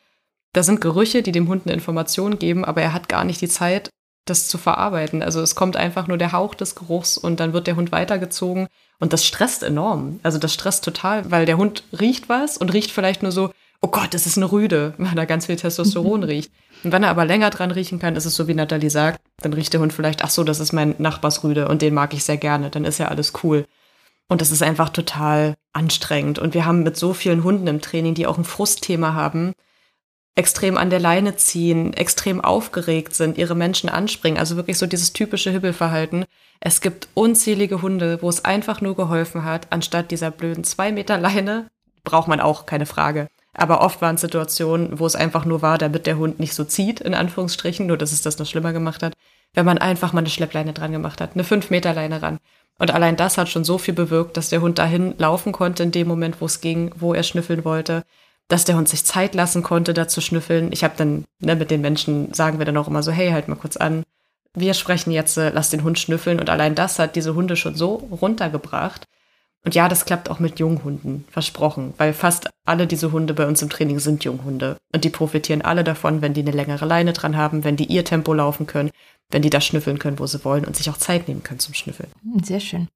Da sind Gerüche, die dem Hund eine Information geben, aber er hat gar nicht die Zeit, das zu verarbeiten. Also es kommt einfach nur der Hauch des Geruchs und dann wird der Hund weitergezogen. Und das stresst enorm. Also das stresst total, weil der Hund riecht was und riecht vielleicht nur so, oh Gott, das ist eine Rüde, weil er ganz viel Testosteron riecht. Und wenn er aber länger dran riechen kann, ist es so, wie Nathalie sagt, dann riecht der Hund vielleicht, ach so, das ist mein Nachbarsrüde und den mag ich sehr gerne, dann ist ja alles cool. Und das ist einfach total anstrengend. Und wir haben mit so vielen Hunden im Training, die auch ein Frustthema haben, extrem an der Leine ziehen, extrem aufgeregt sind, ihre Menschen anspringen. Also wirklich so dieses typische Hibbelverhalten. Es gibt unzählige Hunde, wo es einfach nur geholfen hat, anstatt dieser blöden zwei Meter Leine, braucht man auch, keine Frage. Aber oft waren es Situationen, wo es einfach nur war, damit der Hund nicht so zieht, in Anführungsstrichen, nur dass es das noch schlimmer gemacht hat, wenn man einfach mal eine Schleppleine dran gemacht hat, eine 5-Meter-Leine ran. Und allein das hat schon so viel bewirkt, dass der Hund dahin laufen konnte in dem Moment, wo es ging, wo er schnüffeln wollte, dass der Hund sich Zeit lassen konnte, da zu schnüffeln. Ich habe dann ne, mit den Menschen, sagen wir dann auch immer so, hey, halt mal kurz an, wir sprechen jetzt, äh, lass den Hund schnüffeln. Und allein das hat diese Hunde schon so runtergebracht, und ja, das klappt auch mit Junghunden, versprochen, weil fast alle diese Hunde bei uns im Training sind Junghunde. Und die profitieren alle davon, wenn die eine längere Leine dran haben, wenn die ihr Tempo laufen können, wenn die das schnüffeln können, wo sie wollen und sich auch Zeit nehmen können zum Schnüffeln. Hm, sehr schön.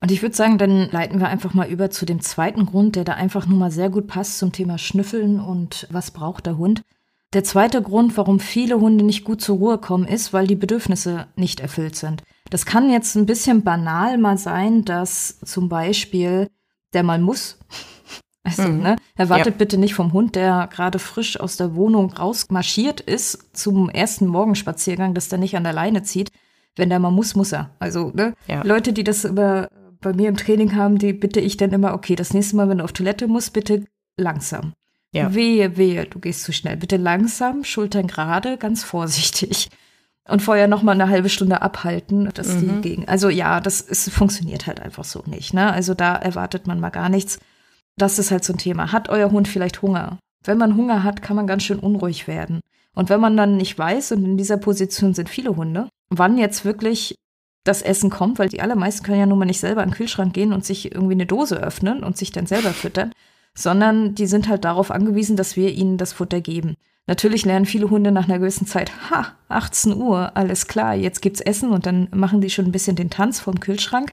Und ich würde sagen, dann leiten wir einfach mal über zu dem zweiten Grund, der da einfach nur mal sehr gut passt zum Thema Schnüffeln und was braucht der Hund. Der zweite Grund, warum viele Hunde nicht gut zur Ruhe kommen, ist, weil die Bedürfnisse nicht erfüllt sind. Das kann jetzt ein bisschen banal mal sein, dass zum Beispiel der mal muss. Also, mhm. ne, erwartet ja. bitte nicht vom Hund, der gerade frisch aus der Wohnung rausmarschiert ist, zum ersten Morgenspaziergang, dass der nicht an der Leine zieht. Wenn der mal muss, muss er. Also, ne, ja. Leute, die das über, bei mir im Training haben, die bitte ich dann immer, okay, das nächste Mal, wenn du auf Toilette musst, bitte langsam. Ja. Wehe, wehe, du gehst zu schnell. Bitte langsam, Schultern gerade, ganz vorsichtig und vorher noch mal eine halbe Stunde abhalten, dass mhm. die gegen. Also ja, das ist, funktioniert halt einfach so nicht. Ne? Also da erwartet man mal gar nichts. Das ist halt so ein Thema. Hat euer Hund vielleicht Hunger? Wenn man Hunger hat, kann man ganz schön unruhig werden. Und wenn man dann nicht weiß, und in dieser Position sind viele Hunde, wann jetzt wirklich das Essen kommt, weil die allermeisten können ja nun mal nicht selber in den Kühlschrank gehen und sich irgendwie eine Dose öffnen und sich dann selber füttern, sondern die sind halt darauf angewiesen, dass wir ihnen das Futter geben. Natürlich lernen viele Hunde nach einer gewissen Zeit, ha, 18 Uhr, alles klar, jetzt gibt's Essen und dann machen die schon ein bisschen den Tanz vom Kühlschrank.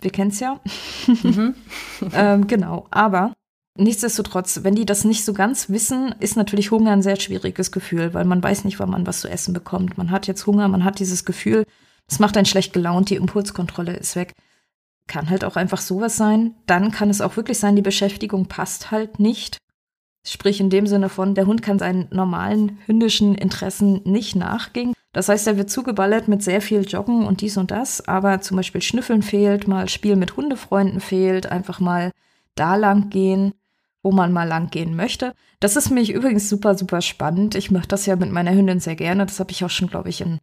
Wir kennen's ja. Mhm. ähm, genau, aber nichtsdestotrotz, wenn die das nicht so ganz wissen, ist natürlich Hunger ein sehr schwieriges Gefühl, weil man weiß nicht, wann man was zu essen bekommt. Man hat jetzt Hunger, man hat dieses Gefühl, es macht einen schlecht gelaunt, die Impulskontrolle ist weg. Kann halt auch einfach sowas sein. Dann kann es auch wirklich sein, die Beschäftigung passt halt nicht. Sprich in dem Sinne von, der Hund kann seinen normalen hündischen Interessen nicht nachgehen. Das heißt, er wird zugeballert mit sehr viel Joggen und dies und das, aber zum Beispiel Schnüffeln fehlt, mal Spiel mit Hundefreunden fehlt, einfach mal da lang gehen, wo man mal lang gehen möchte. Das ist mich übrigens super, super spannend. Ich mache das ja mit meiner Hündin sehr gerne. Das habe ich auch schon, glaube ich, in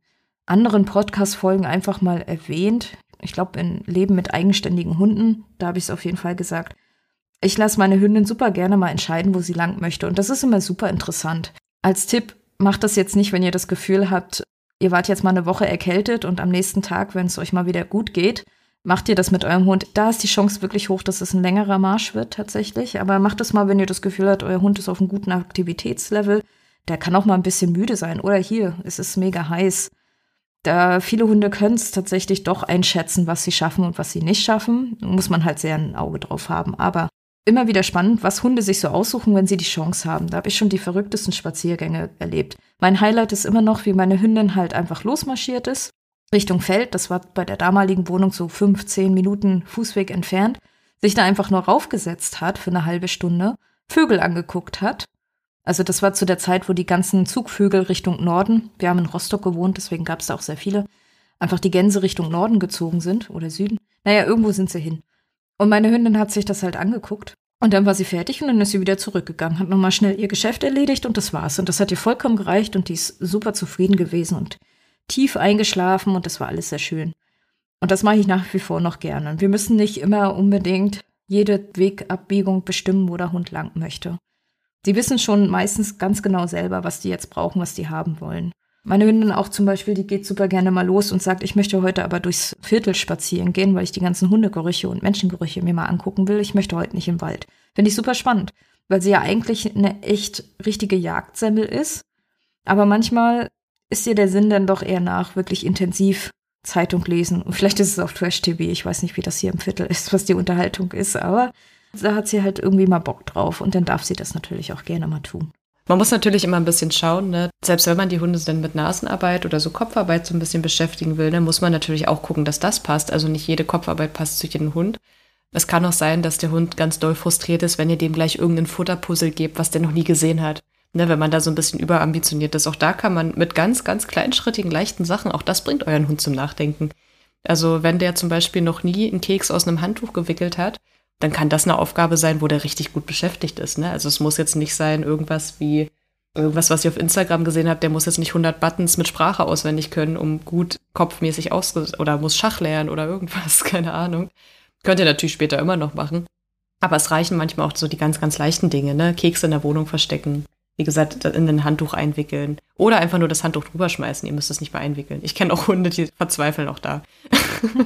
anderen Podcast-Folgen einfach mal erwähnt. Ich glaube, in Leben mit eigenständigen Hunden, da habe ich es auf jeden Fall gesagt. Ich lasse meine Hündin super gerne mal entscheiden, wo sie lang möchte. Und das ist immer super interessant. Als Tipp, macht das jetzt nicht, wenn ihr das Gefühl habt, ihr wart jetzt mal eine Woche erkältet und am nächsten Tag, wenn es euch mal wieder gut geht, Macht ihr das mit eurem Hund? Da ist die Chance wirklich hoch, dass es ein längerer Marsch wird tatsächlich. Aber macht es mal, wenn ihr das Gefühl habt, euer Hund ist auf einem guten Aktivitätslevel. Der kann auch mal ein bisschen müde sein. Oder hier, es ist mega heiß. Da viele Hunde können es tatsächlich doch einschätzen, was sie schaffen und was sie nicht schaffen. Muss man halt sehr ein Auge drauf haben. Aber immer wieder spannend, was Hunde sich so aussuchen, wenn sie die Chance haben. Da habe ich schon die verrücktesten Spaziergänge erlebt. Mein Highlight ist immer noch, wie meine Hündin halt einfach losmarschiert ist Richtung Feld, das war bei der damaligen Wohnung so fünf, zehn Minuten Fußweg entfernt, sich da einfach nur raufgesetzt hat für eine halbe Stunde, Vögel angeguckt hat. Also das war zu der Zeit, wo die ganzen Zugvögel Richtung Norden, wir haben in Rostock gewohnt, deswegen gab es da auch sehr viele, einfach die Gänse Richtung Norden gezogen sind oder Süden. Naja, irgendwo sind sie hin. Und meine Hündin hat sich das halt angeguckt. Und dann war sie fertig und dann ist sie wieder zurückgegangen, hat nochmal schnell ihr Geschäft erledigt und das war's. Und das hat ihr vollkommen gereicht und die ist super zufrieden gewesen und tief eingeschlafen und das war alles sehr schön. Und das mache ich nach wie vor noch gerne. Wir müssen nicht immer unbedingt jede Wegabbiegung bestimmen, wo der Hund lang möchte. Sie wissen schon meistens ganz genau selber, was die jetzt brauchen, was die haben wollen. Meine Hündin auch zum Beispiel, die geht super gerne mal los und sagt, ich möchte heute aber durchs Viertel spazieren gehen, weil ich die ganzen Hundegerüche und Menschengerüche mir mal angucken will. Ich möchte heute nicht im Wald. Finde ich super spannend, weil sie ja eigentlich eine echt richtige Jagdsemmel ist. Aber manchmal ist dir der Sinn dann doch eher nach, wirklich intensiv Zeitung lesen. Und vielleicht ist es auf Trash TV. Ich weiß nicht, wie das hier im Viertel ist, was die Unterhaltung ist, aber da hat sie halt irgendwie mal Bock drauf und dann darf sie das natürlich auch gerne mal tun. Man muss natürlich immer ein bisschen schauen, ne? selbst wenn man die Hunde dann mit Nasenarbeit oder so Kopfarbeit so ein bisschen beschäftigen will, dann muss man natürlich auch gucken, dass das passt. Also nicht jede Kopfarbeit passt zu jedem Hund. Es kann auch sein, dass der Hund ganz doll frustriert ist, wenn ihr dem gleich irgendeinen Futterpuzzle gebt, was der noch nie gesehen hat ne, wenn man da so ein bisschen überambitioniert ist. Auch da kann man mit ganz, ganz kleinschrittigen, leichten Sachen, auch das bringt euren Hund zum Nachdenken. Also wenn der zum Beispiel noch nie einen Keks aus einem Handtuch gewickelt hat, dann kann das eine Aufgabe sein, wo der richtig gut beschäftigt ist. Ne? Also es muss jetzt nicht sein, irgendwas wie irgendwas, was ich auf Instagram gesehen habe, der muss jetzt nicht 100 Buttons mit Sprache auswendig können, um gut kopfmäßig aus oder muss Schach lernen oder irgendwas, keine Ahnung. Könnt ihr natürlich später immer noch machen. Aber es reichen manchmal auch so die ganz, ganz leichten Dinge, ne? Kekse in der Wohnung verstecken, wie gesagt, in ein Handtuch einwickeln. Oder einfach nur das Handtuch drüber schmeißen. Ihr müsst es nicht mehr einwickeln. Ich kenne auch Hunde, die verzweifeln auch da.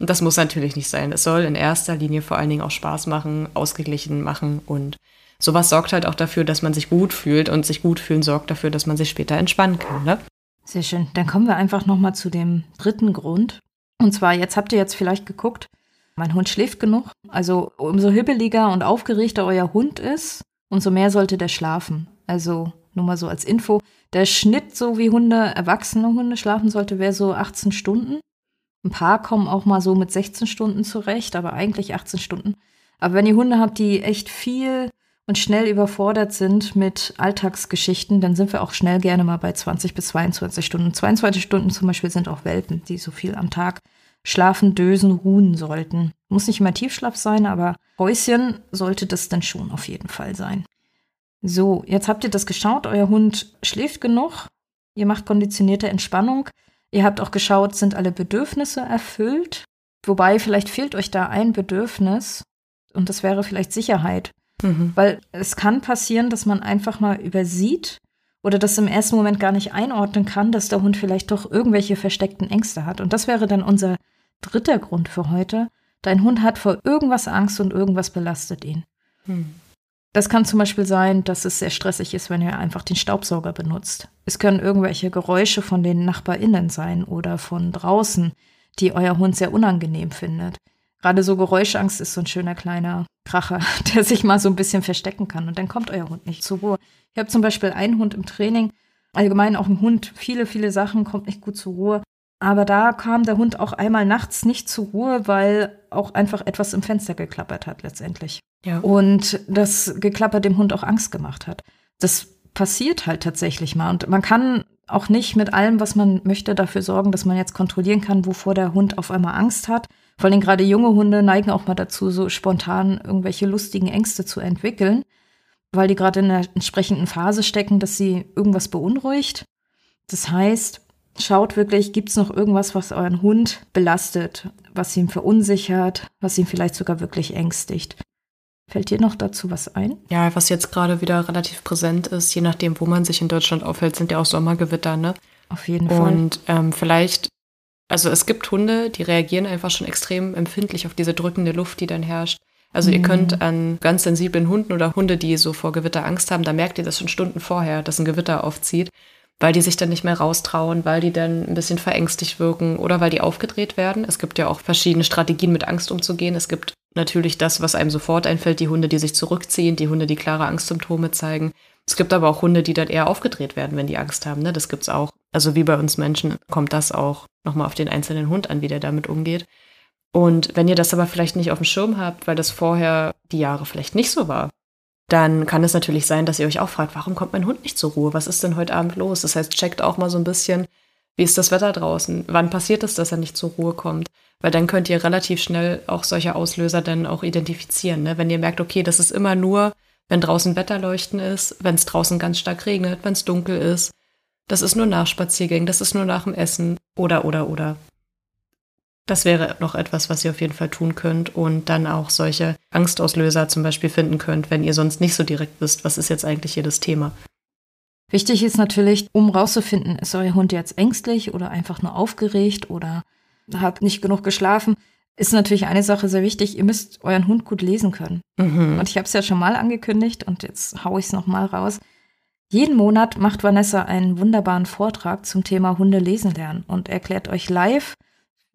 und das muss natürlich nicht sein. Es soll in erster Linie vor allen Dingen auch Spaß machen, ausgeglichen machen und sowas sorgt halt auch dafür, dass man sich gut fühlt und sich gut fühlen sorgt dafür, dass man sich später entspannen kann. Ne? Sehr schön. Dann kommen wir einfach nochmal zu dem dritten Grund. Und zwar, jetzt habt ihr jetzt vielleicht geguckt, mein Hund schläft genug. Also umso hibbeliger und aufgeregter euer Hund ist, umso mehr sollte der schlafen. Also nur mal so als Info. Der Schnitt, so wie Hunde, erwachsene Hunde schlafen sollte, wäre so 18 Stunden. Ein paar kommen auch mal so mit 16 Stunden zurecht, aber eigentlich 18 Stunden. Aber wenn ihr Hunde habt, die echt viel und schnell überfordert sind mit Alltagsgeschichten, dann sind wir auch schnell gerne mal bei 20 bis 22 Stunden. 22 Stunden zum Beispiel sind auch Welpen, die so viel am Tag schlafen, dösen, ruhen sollten. Muss nicht immer Tiefschlaf sein, aber Häuschen sollte das dann schon auf jeden Fall sein. So, jetzt habt ihr das geschaut, euer Hund schläft genug, ihr macht konditionierte Entspannung, ihr habt auch geschaut, sind alle Bedürfnisse erfüllt, wobei vielleicht fehlt euch da ein Bedürfnis und das wäre vielleicht Sicherheit, mhm. weil es kann passieren, dass man einfach mal übersieht oder das im ersten Moment gar nicht einordnen kann, dass der Hund vielleicht doch irgendwelche versteckten Ängste hat und das wäre dann unser dritter Grund für heute. Dein Hund hat vor irgendwas Angst und irgendwas belastet ihn. Mhm. Das kann zum Beispiel sein, dass es sehr stressig ist, wenn ihr einfach den Staubsauger benutzt. Es können irgendwelche Geräusche von den NachbarInnen sein oder von draußen, die euer Hund sehr unangenehm findet. Gerade so Geräuschangst ist so ein schöner kleiner Kracher, der sich mal so ein bisschen verstecken kann und dann kommt euer Hund nicht zur Ruhe. Ich habe zum Beispiel einen Hund im Training, allgemein auch ein Hund, viele, viele Sachen, kommt nicht gut zur Ruhe. Aber da kam der Hund auch einmal nachts nicht zur Ruhe, weil auch einfach etwas im Fenster geklappert hat letztendlich. Ja. Und das Geklapper dem Hund auch Angst gemacht hat. Das passiert halt tatsächlich mal. Und man kann auch nicht mit allem, was man möchte, dafür sorgen, dass man jetzt kontrollieren kann, wovor der Hund auf einmal Angst hat. Vor allem gerade junge Hunde neigen auch mal dazu, so spontan irgendwelche lustigen Ängste zu entwickeln, weil die gerade in der entsprechenden Phase stecken, dass sie irgendwas beunruhigt. Das heißt, schaut wirklich, gibt es noch irgendwas, was euren Hund belastet, was ihn verunsichert, was ihn vielleicht sogar wirklich ängstigt. Fällt dir noch dazu was ein? Ja, was jetzt gerade wieder relativ präsent ist, je nachdem, wo man sich in Deutschland aufhält, sind ja auch Sommergewitter, ne? Auf jeden Fall. Und ähm, vielleicht Also es gibt Hunde, die reagieren einfach schon extrem empfindlich auf diese drückende Luft, die dann herrscht. Also mhm. ihr könnt an ganz sensiblen Hunden oder Hunde, die so vor Gewitter Angst haben, da merkt ihr das schon Stunden vorher, dass ein Gewitter aufzieht, weil die sich dann nicht mehr raustrauen, weil die dann ein bisschen verängstigt wirken oder weil die aufgedreht werden. Es gibt ja auch verschiedene Strategien, mit Angst umzugehen. Es gibt natürlich das, was einem sofort einfällt, die Hunde, die sich zurückziehen, die Hunde, die klare Angstsymptome zeigen. Es gibt aber auch Hunde, die dann eher aufgedreht werden, wenn die Angst haben. Ne? Das gibt's auch. Also wie bei uns Menschen kommt das auch nochmal auf den einzelnen Hund an, wie der damit umgeht. Und wenn ihr das aber vielleicht nicht auf dem Schirm habt, weil das vorher die Jahre vielleicht nicht so war, dann kann es natürlich sein, dass ihr euch auch fragt, warum kommt mein Hund nicht zur Ruhe? Was ist denn heute Abend los? Das heißt, checkt auch mal so ein bisschen, wie ist das Wetter draußen? Wann passiert es, dass er nicht zur Ruhe kommt? Weil dann könnt ihr relativ schnell auch solche Auslöser dann auch identifizieren. Ne? Wenn ihr merkt, okay, das ist immer nur, wenn draußen Wetterleuchten ist, wenn es draußen ganz stark regnet, wenn es dunkel ist. Das ist nur nach Spaziergängen, das ist nur nach dem Essen oder, oder, oder. Das wäre noch etwas, was ihr auf jeden Fall tun könnt und dann auch solche Angstauslöser zum Beispiel finden könnt, wenn ihr sonst nicht so direkt wisst, was ist jetzt eigentlich hier das Thema. Wichtig ist natürlich, um rauszufinden, ist euer Hund jetzt ängstlich oder einfach nur aufgeregt oder hat nicht genug geschlafen, ist natürlich eine Sache sehr wichtig. Ihr müsst euren Hund gut lesen können. Mhm. Und ich habe es ja schon mal angekündigt und jetzt haue ich es nochmal raus. Jeden Monat macht Vanessa einen wunderbaren Vortrag zum Thema Hunde lesen lernen und erklärt euch live,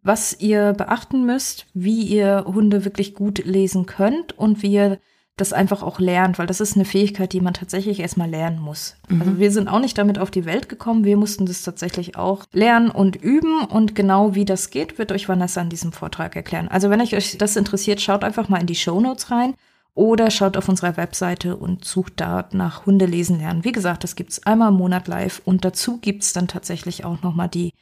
was ihr beachten müsst, wie ihr Hunde wirklich gut lesen könnt und wie ihr das einfach auch lernt, weil das ist eine Fähigkeit, die man tatsächlich erstmal lernen muss. Mhm. Also wir sind auch nicht damit auf die Welt gekommen, wir mussten das tatsächlich auch lernen und üben und genau wie das geht, wird euch Vanessa in diesem Vortrag erklären. Also wenn euch das interessiert, schaut einfach mal in die Show Notes rein oder schaut auf unserer Webseite und sucht da nach Hunde lesen lernen. Wie gesagt, das gibt's einmal im Monat live und dazu gibt's dann tatsächlich auch nochmal die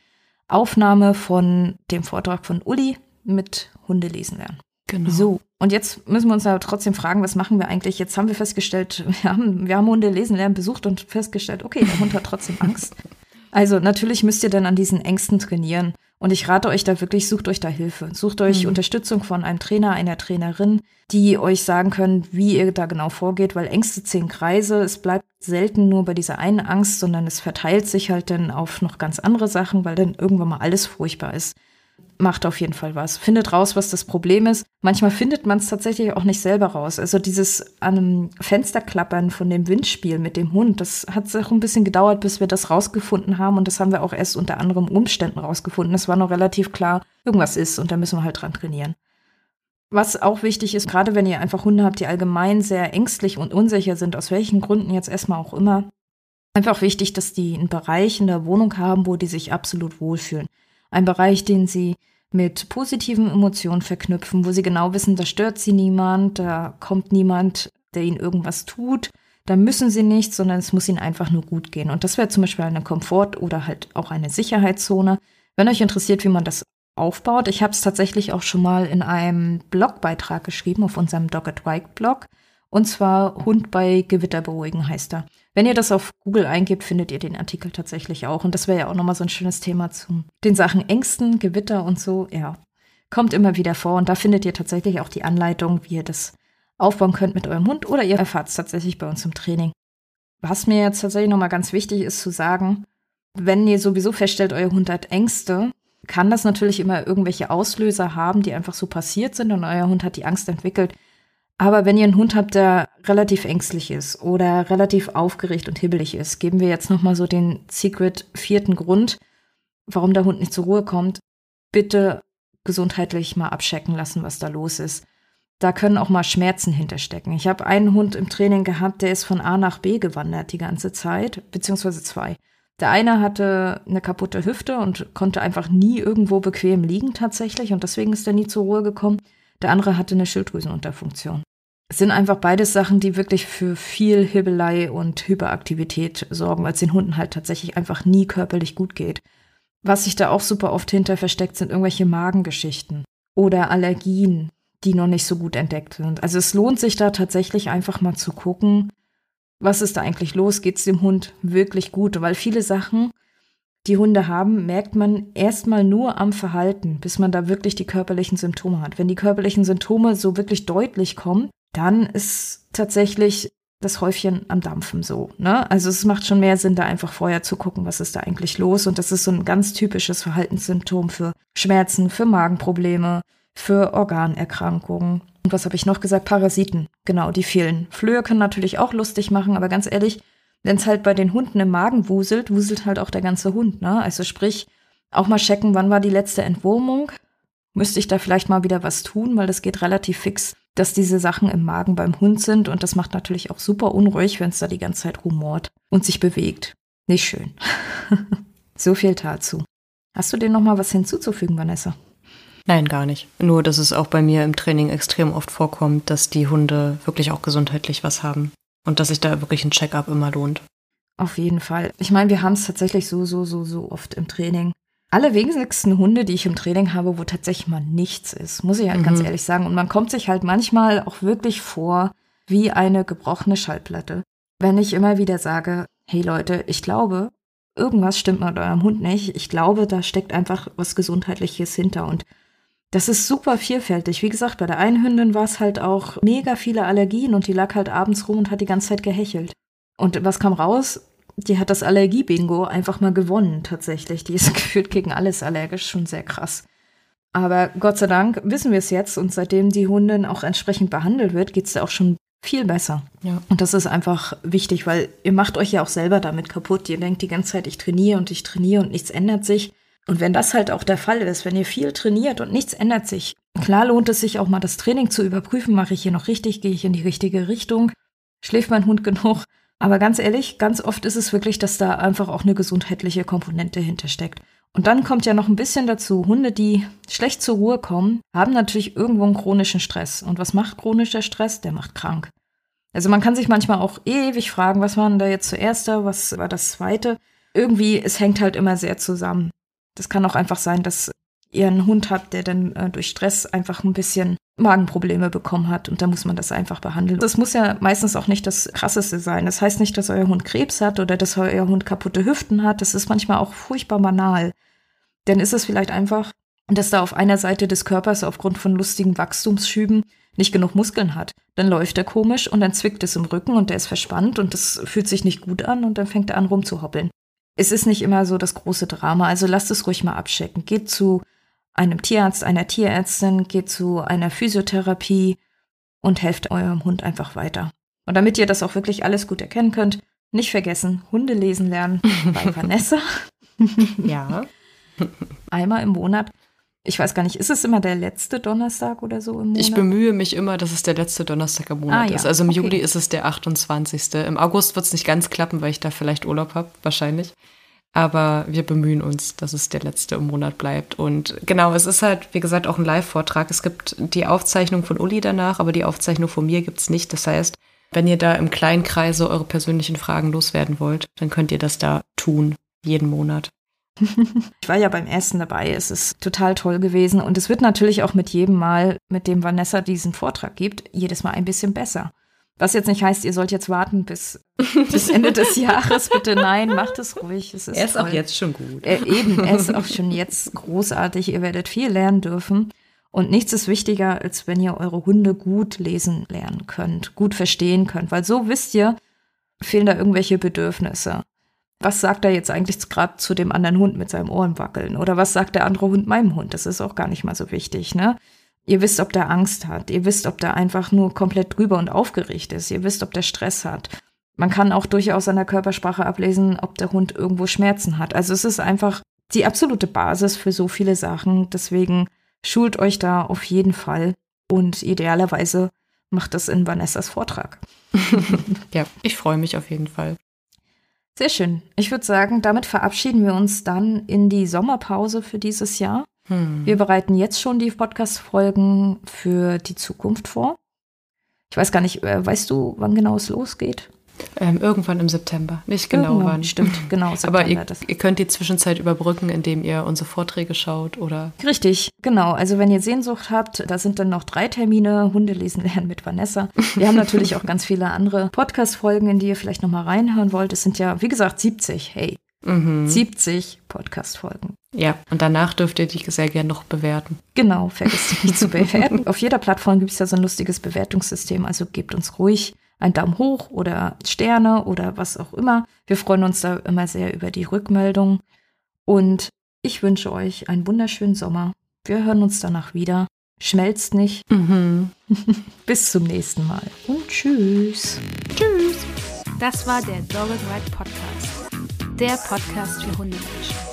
Aufnahme von dem Vortrag von Uli mit Hunde lesen lernen. Genau. So, und jetzt müssen wir uns aber trotzdem fragen, was machen wir eigentlich? Jetzt haben wir festgestellt, wir haben, wir haben Hunde lesen lernen besucht und festgestellt, okay, der Hund hat trotzdem Angst. Also natürlich müsst ihr dann an diesen Ängsten trainieren. Und ich rate euch da wirklich, sucht euch da Hilfe. Sucht euch mhm. Unterstützung von einem Trainer, einer Trainerin, die euch sagen können, wie ihr da genau vorgeht, weil Ängste ziehen Kreise. Es bleibt selten nur bei dieser einen Angst, sondern es verteilt sich halt dann auf noch ganz andere Sachen, weil dann irgendwann mal alles furchtbar ist macht auf jeden Fall was. Findet raus, was das Problem ist. Manchmal findet man es tatsächlich auch nicht selber raus. Also dieses an einem Fensterklappern von dem Windspiel mit dem Hund, das hat auch ein bisschen gedauert, bis wir das rausgefunden haben. Und das haben wir auch erst unter anderen Umständen rausgefunden. Es war noch relativ klar, irgendwas ist und da müssen wir halt dran trainieren. Was auch wichtig ist, gerade wenn ihr einfach Hunde habt, die allgemein sehr ängstlich und unsicher sind, aus welchen Gründen jetzt erstmal auch immer, einfach wichtig, dass die einen Bereich in der Wohnung haben, wo die sich absolut wohlfühlen. Ein Bereich, den sie mit positiven Emotionen verknüpfen, wo sie genau wissen, da stört sie niemand, da kommt niemand, der ihnen irgendwas tut. Da müssen sie nichts, sondern es muss ihnen einfach nur gut gehen. Und das wäre zum Beispiel eine Komfort- oder halt auch eine Sicherheitszone. Wenn euch interessiert, wie man das aufbaut, ich habe es tatsächlich auch schon mal in einem Blogbeitrag geschrieben auf unserem Dog at Wike Blog. Und zwar Hund bei Gewitter beruhigen heißt er. Wenn ihr das auf Google eingebt, findet ihr den Artikel tatsächlich auch. Und das wäre ja auch nochmal so ein schönes Thema zu den Sachen Ängsten, Gewitter und so. Ja, kommt immer wieder vor. Und da findet ihr tatsächlich auch die Anleitung, wie ihr das aufbauen könnt mit eurem Hund oder ihr erfahrt es tatsächlich bei uns im Training. Was mir jetzt tatsächlich nochmal ganz wichtig ist zu sagen, wenn ihr sowieso feststellt, euer Hund hat Ängste, kann das natürlich immer irgendwelche Auslöser haben, die einfach so passiert sind und euer Hund hat die Angst entwickelt. Aber wenn ihr einen Hund habt, der relativ ängstlich ist oder relativ aufgeregt und hibbelig ist, geben wir jetzt nochmal so den Secret vierten Grund, warum der Hund nicht zur Ruhe kommt. Bitte gesundheitlich mal abchecken lassen, was da los ist. Da können auch mal Schmerzen hinterstecken. Ich habe einen Hund im Training gehabt, der ist von A nach B gewandert die ganze Zeit, beziehungsweise zwei. Der eine hatte eine kaputte Hüfte und konnte einfach nie irgendwo bequem liegen tatsächlich und deswegen ist er nie zur Ruhe gekommen. Der andere hatte eine Schilddrüsenunterfunktion. Es sind einfach beides Sachen, die wirklich für viel Hibbelei und Hyperaktivität sorgen, weil es den Hunden halt tatsächlich einfach nie körperlich gut geht. Was sich da auch super oft hinter versteckt, sind irgendwelche Magengeschichten oder Allergien, die noch nicht so gut entdeckt sind. Also es lohnt sich da tatsächlich einfach mal zu gucken, was ist da eigentlich los? Geht es dem Hund wirklich gut? Weil viele Sachen die Hunde haben, merkt man erstmal nur am Verhalten, bis man da wirklich die körperlichen Symptome hat. Wenn die körperlichen Symptome so wirklich deutlich kommen, dann ist tatsächlich das Häufchen am Dampfen so. Ne? Also es macht schon mehr Sinn, da einfach vorher zu gucken, was ist da eigentlich los. Und das ist so ein ganz typisches Verhaltenssymptom für Schmerzen, für Magenprobleme, für Organerkrankungen. Und was habe ich noch gesagt? Parasiten. Genau, die fehlen. Flöhe können natürlich auch lustig machen, aber ganz ehrlich, wenn es halt bei den Hunden im Magen wuselt, wuselt halt auch der ganze Hund. Ne? Also sprich, auch mal checken, wann war die letzte Entwurmung. Müsste ich da vielleicht mal wieder was tun, weil das geht relativ fix dass diese Sachen im Magen beim Hund sind und das macht natürlich auch super unruhig, wenn es da die ganze Zeit rumort und sich bewegt. Nicht schön. so viel dazu. Hast du dir noch mal was hinzuzufügen, Vanessa? Nein, gar nicht. Nur, dass es auch bei mir im Training extrem oft vorkommt, dass die Hunde wirklich auch gesundheitlich was haben und dass sich da wirklich ein Check-up immer lohnt. Auf jeden Fall. Ich meine, wir haben es tatsächlich so, so, so, so oft im Training alle wenigsten Hunde, die ich im Training habe, wo tatsächlich mal nichts ist, muss ich halt mhm. ganz ehrlich sagen. Und man kommt sich halt manchmal auch wirklich vor wie eine gebrochene Schallplatte. Wenn ich immer wieder sage, hey Leute, ich glaube, irgendwas stimmt mit eurem Hund nicht. Ich glaube, da steckt einfach was Gesundheitliches hinter. Und das ist super vielfältig. Wie gesagt, bei der einen Hündin war es halt auch mega viele Allergien und die lag halt abends rum und hat die ganze Zeit gehechelt. Und was kam raus? die hat das Allergie-Bingo einfach mal gewonnen, tatsächlich. Die ist gefühlt gegen alles allergisch, schon sehr krass. Aber Gott sei Dank wissen wir es jetzt und seitdem die Hundin auch entsprechend behandelt wird, geht es auch schon viel besser. Ja. Und das ist einfach wichtig, weil ihr macht euch ja auch selber damit kaputt. Ihr denkt die ganze Zeit, ich trainiere und ich trainiere und nichts ändert sich. Und wenn das halt auch der Fall ist, wenn ihr viel trainiert und nichts ändert sich, klar lohnt es sich auch mal das Training zu überprüfen, mache ich hier noch richtig, gehe ich in die richtige Richtung, schläft mein Hund genug aber ganz ehrlich, ganz oft ist es wirklich, dass da einfach auch eine gesundheitliche Komponente hintersteckt. Und dann kommt ja noch ein bisschen dazu, Hunde, die schlecht zur Ruhe kommen, haben natürlich irgendwo einen chronischen Stress. Und was macht chronischer Stress? Der macht krank. Also man kann sich manchmal auch ewig fragen, was war denn da jetzt zuerst was war das zweite? Irgendwie, es hängt halt immer sehr zusammen. Das kann auch einfach sein, dass ihr einen Hund habt, der dann äh, durch Stress einfach ein bisschen Magenprobleme bekommen hat und da muss man das einfach behandeln. Das muss ja meistens auch nicht das Krasseste sein. Das heißt nicht, dass euer Hund Krebs hat oder dass euer Hund kaputte Hüften hat. Das ist manchmal auch furchtbar banal. Denn ist es vielleicht einfach, dass da auf einer Seite des Körpers aufgrund von lustigen Wachstumsschüben nicht genug Muskeln hat. Dann läuft er komisch und dann zwickt es im Rücken und der ist verspannt und das fühlt sich nicht gut an und dann fängt er an rumzuhoppeln. Es ist nicht immer so das große Drama, also lasst es ruhig mal abchecken. Geht zu einem Tierarzt, einer Tierärztin, geht zu einer Physiotherapie und helft eurem Hund einfach weiter. Und damit ihr das auch wirklich alles gut erkennen könnt, nicht vergessen, Hunde lesen lernen bei Vanessa. ja. Einmal im Monat. Ich weiß gar nicht, ist es immer der letzte Donnerstag oder so im Monat? Ich bemühe mich immer, dass es der letzte Donnerstag im Monat ah, ja. ist. Also im okay. Juli ist es der 28. Im August wird es nicht ganz klappen, weil ich da vielleicht Urlaub habe, wahrscheinlich. Aber wir bemühen uns, dass es der letzte im Monat bleibt. Und genau, es ist halt, wie gesagt, auch ein Live-Vortrag. Es gibt die Aufzeichnung von Uli danach, aber die Aufzeichnung von mir gibt es nicht. Das heißt, wenn ihr da im kleinen Kreise eure persönlichen Fragen loswerden wollt, dann könnt ihr das da tun, jeden Monat. Ich war ja beim ersten dabei. Es ist total toll gewesen. Und es wird natürlich auch mit jedem Mal, mit dem Vanessa diesen Vortrag gibt, jedes Mal ein bisschen besser. Was jetzt nicht heißt, ihr sollt jetzt warten bis, bis Ende des Jahres. Bitte nein, macht es ruhig. Es ist er ist toll. auch jetzt schon gut. Äh, eben, er ist auch schon jetzt großartig. Ihr werdet viel lernen dürfen. Und nichts ist wichtiger, als wenn ihr eure Hunde gut lesen lernen könnt, gut verstehen könnt. Weil so wisst ihr, fehlen da irgendwelche Bedürfnisse. Was sagt er jetzt eigentlich gerade zu dem anderen Hund mit seinem Ohren wackeln? Oder was sagt der andere Hund meinem Hund? Das ist auch gar nicht mal so wichtig, ne? Ihr wisst, ob der Angst hat. Ihr wisst, ob der einfach nur komplett drüber und aufgeregt ist. Ihr wisst, ob der Stress hat. Man kann auch durchaus an der Körpersprache ablesen, ob der Hund irgendwo Schmerzen hat. Also es ist einfach die absolute Basis für so viele Sachen. Deswegen schult euch da auf jeden Fall und idealerweise macht das in Vanessas Vortrag. ja, ich freue mich auf jeden Fall. Sehr schön. Ich würde sagen, damit verabschieden wir uns dann in die Sommerpause für dieses Jahr. Hm. Wir bereiten jetzt schon die Podcast-Folgen für die Zukunft vor. Ich weiß gar nicht, äh, weißt du, wann genau es losgeht? Ähm, irgendwann im September. Nicht genau Irgendwann, wann. Stimmt, genau. September, Aber ihr, ihr, könnt die Zwischenzeit überbrücken, indem ihr unsere Vorträge schaut oder. Richtig, genau. Also wenn ihr Sehnsucht habt, da sind dann noch drei Termine. Hunde lesen lernen mit Vanessa. Wir haben natürlich auch ganz viele andere Podcast-Folgen, in die ihr vielleicht nochmal reinhören wollt. Es sind ja, wie gesagt, 70. Hey. Mhm. 70 Podcast-Folgen. Ja, und danach dürft ihr dich sehr gerne noch bewerten. Genau, vergesst nicht zu bewerten. Auf jeder Plattform gibt es ja so ein lustiges Bewertungssystem, also gebt uns ruhig einen Daumen hoch oder Sterne oder was auch immer. Wir freuen uns da immer sehr über die Rückmeldung. Und ich wünsche euch einen wunderschönen Sommer. Wir hören uns danach wieder. Schmelzt nicht. Mhm. Bis zum nächsten Mal. Und tschüss. Tschüss. Das war der Dog and Ride Podcast. Der Podcast für Hundemenschen.